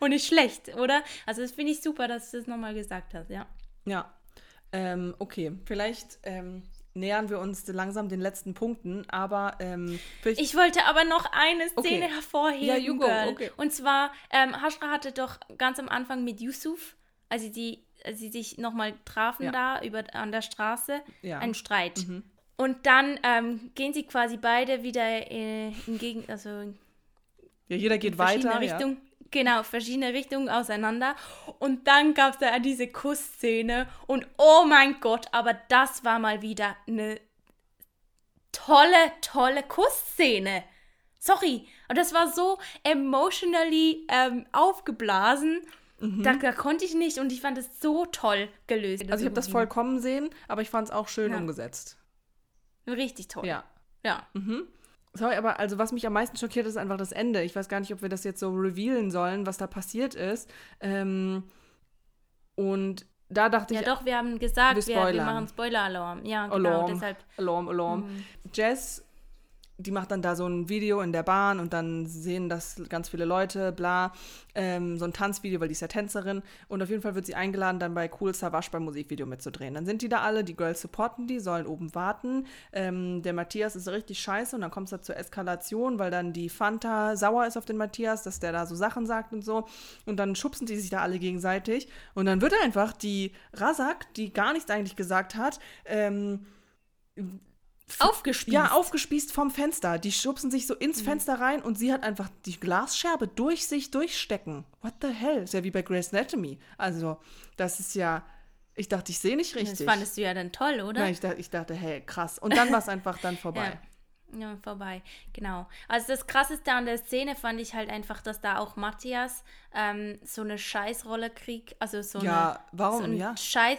Und nicht schlecht, oder? Also das finde ich super, dass du das nochmal gesagt hast, ja. Ja, ähm, okay. Vielleicht ähm, nähern wir uns langsam den letzten Punkten, aber ähm, Ich wollte aber noch eine Szene Okay. hervorheben. Ja, you go, Girl. okay. Und zwar, ähm, Hashra hatte doch ganz am Anfang mit Yusuf, als sie, die, sie sich nochmal trafen Ja. da über, an der Straße, Ja. Mhm. einen Streit. Und dann ähm, gehen sie quasi beide wieder äh, in Gegen also in ja, jeder geht verschiedene weiter. Ja. Richtungen. Genau, verschiedene Richtungen auseinander. Und dann gab es da diese Kussszene. Und oh mein Gott, aber das war mal wieder eine tolle, tolle Kussszene. Sorry, aber das war so emotionally ähm, aufgeblasen. Da, da konnte ich nicht und ich fand es so toll gelöst. Also ich habe das vollkommen sehen, aber ich fand es auch schön Ja. umgesetzt. Richtig toll. Ja. Ja. Sorry, aber also was mich am meisten schockiert, ist einfach das Ende. Ich weiß gar nicht, ob wir das jetzt so revealen sollen, was da passiert ist. Ähm, und da dachte Ja, ich, doch, wir haben gesagt, wir wir, machen Spoiler-Alarm. Ja, genau, Alarm, deshalb. Alarm, Alarm. Jess, die macht dann da so ein Video in der Bahn und dann sehen das ganz viele Leute, bla, ähm, so ein Tanzvideo, weil die ist ja Tänzerin und auf jeden Fall wird sie eingeladen, dann bei Cool Savage beim Musikvideo mitzudrehen. Dann sind die da alle, die Girls supporten die, sollen oben warten. Ähm, der Matthias ist richtig scheiße und dann kommt es da zur Eskalation, weil dann die Fanta sauer ist auf den Matthias, dass der da so Sachen sagt und so und dann schubsen die sich da alle gegenseitig und dann wird einfach die Razak, die gar nichts eigentlich gesagt hat, ähm, Aufgespießt. ja, aufgespießt vom Fenster. Die schubsen sich so Mhm. ins Fenster rein und sie hat einfach die Glasscherbe durch sich durchstecken. What the hell? Ist ja wie bei Grey's Anatomy. Also, das ist ja. Ich dachte, ich sehe nicht Das richtig. fandest du ja dann toll, oder? Nein, ich, dachte, ich dachte, hey, krass. Und dann war es einfach dann vorbei. Ja. Ja, vorbei. Genau. Also das Krasseste an der Szene fand ich halt einfach, dass da auch Matthias ähm, so eine Scheißrolle kriegt. Also so Ja, eine, warum? So ein Ja. Scheiß.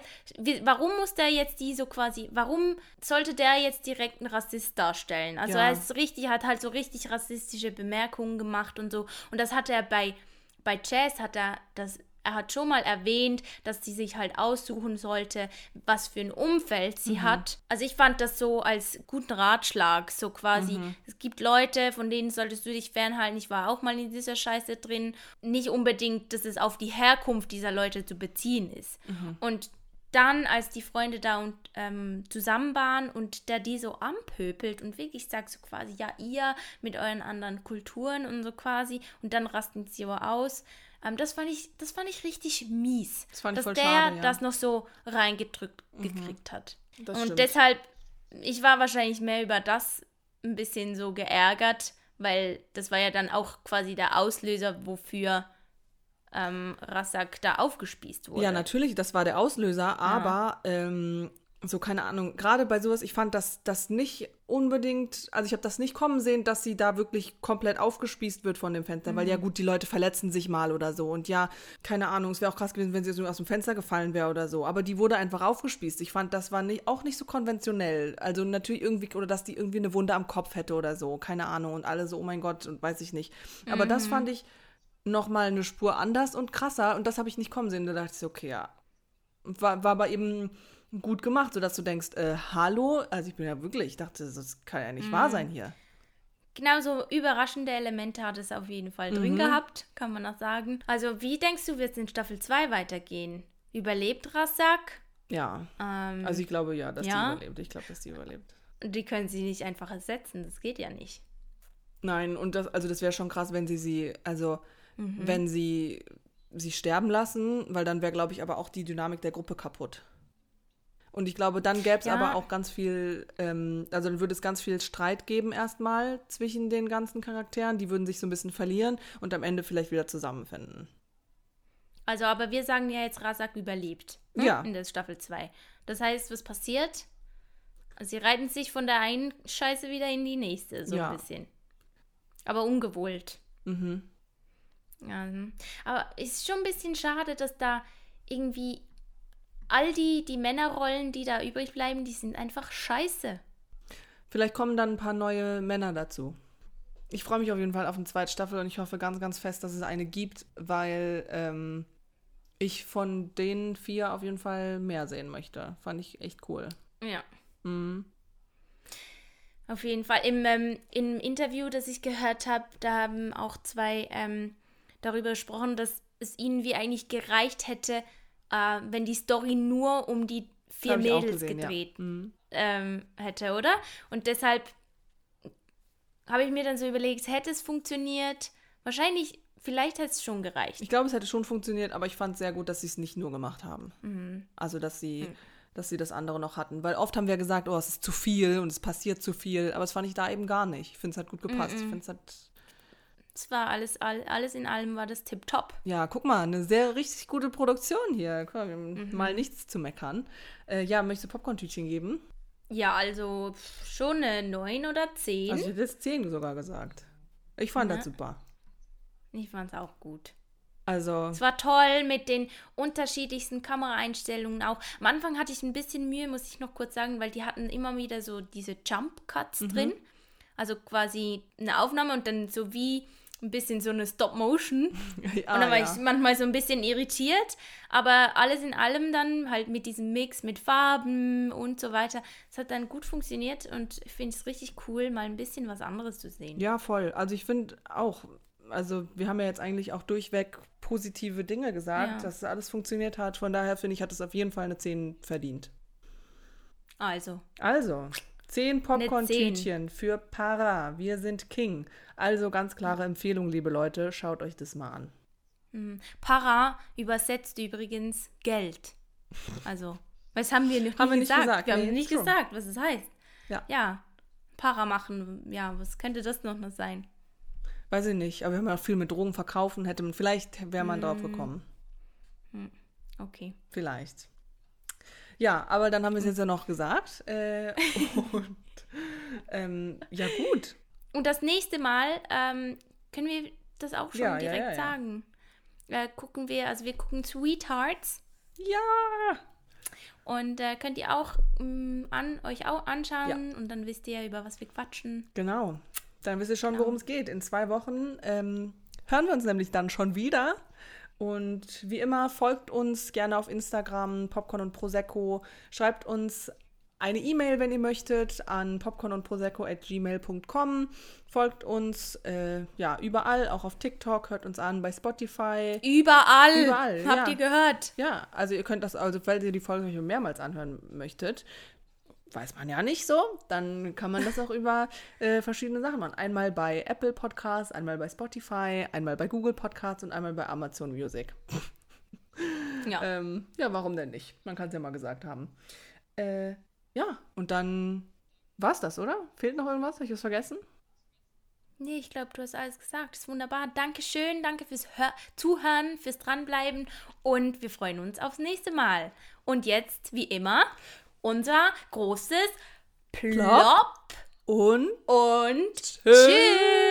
Warum muss der jetzt die so quasi, warum sollte der jetzt direkt einen Rassist darstellen? Also Ja. er ist richtig, hat halt so richtig rassistische Bemerkungen gemacht und so. Und das hat er bei, bei Jazz hat er das er hat schon mal erwähnt, dass sie sich halt aussuchen sollte, was für ein Umfeld sie mhm. hat. Also ich fand das so als guten Ratschlag, so quasi, mhm. es gibt Leute, von denen solltest du dich fernhalten. Ich war auch mal in dieser Scheiße drin. Nicht unbedingt, dass es auf die Herkunft dieser Leute zu beziehen ist. Mhm. Und dann, als die Freunde da und ähm, zusammen waren und der die so anpöpelt und wirklich sagt so quasi, ja, ihr mit euren anderen Kulturen und so quasi, und dann rasten sie aber aus. Ähm, das, fand ich, das fand ich richtig mies. Das fand ich dass der schade, ja. das noch so reingedrückt mhm. gekriegt hat. Das und stimmt. deshalb, ich war wahrscheinlich mehr über das ein bisschen so geärgert, weil das war ja dann auch quasi der Auslöser, wofür ähm, Rassak da aufgespießt wurde. Ja, natürlich, das war der Auslöser, aber ja. ähm, so keine Ahnung, gerade bei sowas, ich fand das, das nicht unbedingt, also ich habe das nicht kommen sehen, dass sie da wirklich komplett aufgespießt wird von dem Fenster, mhm. weil ja gut, die Leute verletzen sich mal oder so und ja, keine Ahnung, es wäre auch krass gewesen, wenn sie aus dem Fenster gefallen wäre oder so, aber die wurde einfach aufgespießt. Ich fand, das war nicht, auch nicht so konventionell, also natürlich irgendwie, oder dass die irgendwie eine Wunde am Kopf hätte oder so, keine Ahnung und alle so, oh mein Gott und weiß ich nicht. Aber mhm. das fand ich nochmal eine Spur anders und krasser und das habe ich nicht kommen sehen. Da dachte ich, okay, ja. War, war aber eben gut gemacht, sodass du denkst, äh, hallo, also ich bin ja wirklich, ich dachte, das kann ja nicht mhm. wahr sein hier. Genau so überraschende Elemente hat es auf jeden Fall mhm. drin gehabt, kann man auch sagen. Also, wie denkst du, wird es in Staffel 2 weitergehen? Überlebt Rassak? Ja. Ähm, also, ich glaube ja, dass ja? die überlebt. Ich glaube, dass die überlebt. Die können sie nicht einfach ersetzen, das geht ja nicht. Nein, und das, also das wäre schon krass, wenn sie sie, also mhm. wenn sie sie sterben lassen, weil dann wäre, glaube ich, aber auch die Dynamik der Gruppe kaputt. Und ich glaube, dann gäbe es ja. aber auch ganz viel, ähm, also dann würde es ganz viel Streit geben erstmal zwischen den ganzen Charakteren. Die würden sich so ein bisschen verlieren und am Ende vielleicht wieder zusammenfinden. Also, aber wir sagen ja jetzt, Rasak überlebt. Ne? Ja. In der Staffel 2. Das heißt, was passiert? Sie reiten sich von der einen Scheiße wieder in die nächste, so ja. ein bisschen. Aber ungewollt. Mhm. Ja, aber es ist schon ein bisschen schade, dass da irgendwie all die, die Männerrollen, die da übrig bleiben, die sind einfach scheiße. Vielleicht kommen dann ein paar neue Männer dazu. Ich freue mich auf jeden Fall auf eine zweite Staffel und ich hoffe ganz, ganz fest, dass es eine gibt, weil ähm, ich von den vier auf jeden Fall mehr sehen möchte. Fand ich echt cool. Ja. Mhm. Auf jeden Fall. Im, ähm, Im Interview, das ich gehört habe, da haben auch zwei ähm, darüber gesprochen, dass es ihnen wie eigentlich gereicht hätte, äh, wenn die Story nur um die vier Mädels gesehen, gedreht ja. mhm. ähm, hätte, oder? Und deshalb habe ich mir dann so überlegt, hätte es funktioniert? Wahrscheinlich, vielleicht hätte es schon gereicht. Ich glaube, es hätte schon funktioniert, aber ich fand es sehr gut, dass sie es nicht nur gemacht haben. Mhm. Also, dass sie, mhm. dass sie das andere noch hatten. Weil oft haben wir gesagt, oh, es ist zu viel und es passiert zu viel, aber das fand ich da eben gar nicht. Ich finde, es hat gut gepasst. Ich finde, es hat es war alles, alles in allem war das tipptopp. Ja, guck mal, eine sehr richtig gute Produktion hier. Mal, mhm. nichts zu meckern. Äh, ja, möchtest du Popcorn-Tütchen geben? Ja, also schon eine 9 oder 10. Also ich hätte jetzt 10 sogar gesagt. Ich fand ja. das super. Ich fand es auch gut. Also. Es war toll mit den unterschiedlichsten Kameraeinstellungen auch. Am Anfang hatte ich ein bisschen Mühe, muss ich noch kurz sagen, weil die hatten immer wieder so diese Jump Cuts mhm. drin. Also quasi eine Aufnahme und dann so wie ein bisschen so eine Stop-Motion. ah, und dann war ja. ich manchmal so ein bisschen irritiert. Aber alles in allem dann halt mit diesem Mix mit Farben und so weiter. Es hat dann gut funktioniert und ich finde es richtig cool, mal ein bisschen was anderes zu sehen. Ja, voll. Also ich finde auch, also wir haben ja jetzt eigentlich auch durchweg positive Dinge gesagt, ja. dass alles funktioniert hat. Von daher finde ich, hat es auf jeden Fall eine 10 verdient. Also. Also. Zehn Popcorn-Tütchen für Para. Wir sind King. Also ganz klare Empfehlung, liebe Leute. Schaut euch das mal an. Mhm. Para übersetzt übrigens Geld. Also, was haben wir noch haben wir nicht gesagt? gesagt? Wir nee, haben nicht true. gesagt, was es heißt. Ja. Ja. Para machen. Ja, was könnte das noch sein? Weiß ich nicht, aber wir haben ja auch viel mit Drogen verkaufen. Hätte man, vielleicht wäre man mm. drauf gekommen. Hm. Okay. Vielleicht. Ja, aber dann haben wir es jetzt ja noch gesagt. Äh, und ähm, ja, gut. Und das nächste Mal ähm, können wir das auch schon ja, direkt ja, ja, sagen. Äh, gucken wir, also wir gucken Sweethearts. Ja! Und äh, könnt ihr auch ähm, an, euch auch anschauen und dann wisst ihr, über was wir quatschen. Genau. Dann wisst ihr schon, genau. worum es geht. In zwei Wochen ähm, hören wir uns nämlich dann schon wieder. Und wie immer, folgt uns gerne auf Instagram, Popcorn und Prosecco. Schreibt uns eine E-Mail, wenn ihr möchtet, an popcornundprosecco.gmail.com. Folgt uns äh, ja überall, auch auf TikTok, hört uns an bei Spotify. Überall. Überall, Habt ja. ihr gehört? Ja, also ihr könnt das, also falls ihr die Folge euch mehrmals anhören möchtet, weiß man ja nicht so, dann kann man das auch über äh, verschiedene Sachen machen. Einmal bei Apple Podcasts, einmal bei Spotify, einmal bei Google Podcasts und einmal bei Amazon Music. Ja. Ähm, ja, warum denn nicht? Man kann es ja mal gesagt haben. Äh, ja, und dann war's das, oder? Fehlt noch irgendwas? Habe ich was vergessen? Nee, ich glaube, du hast alles gesagt. Das ist wunderbar. Dankeschön, danke fürs Hör Zuhören, fürs Dranbleiben und wir freuen uns aufs nächste Mal. Und jetzt, wie immer, unser großes Plop Und und Tschüss. tschüss.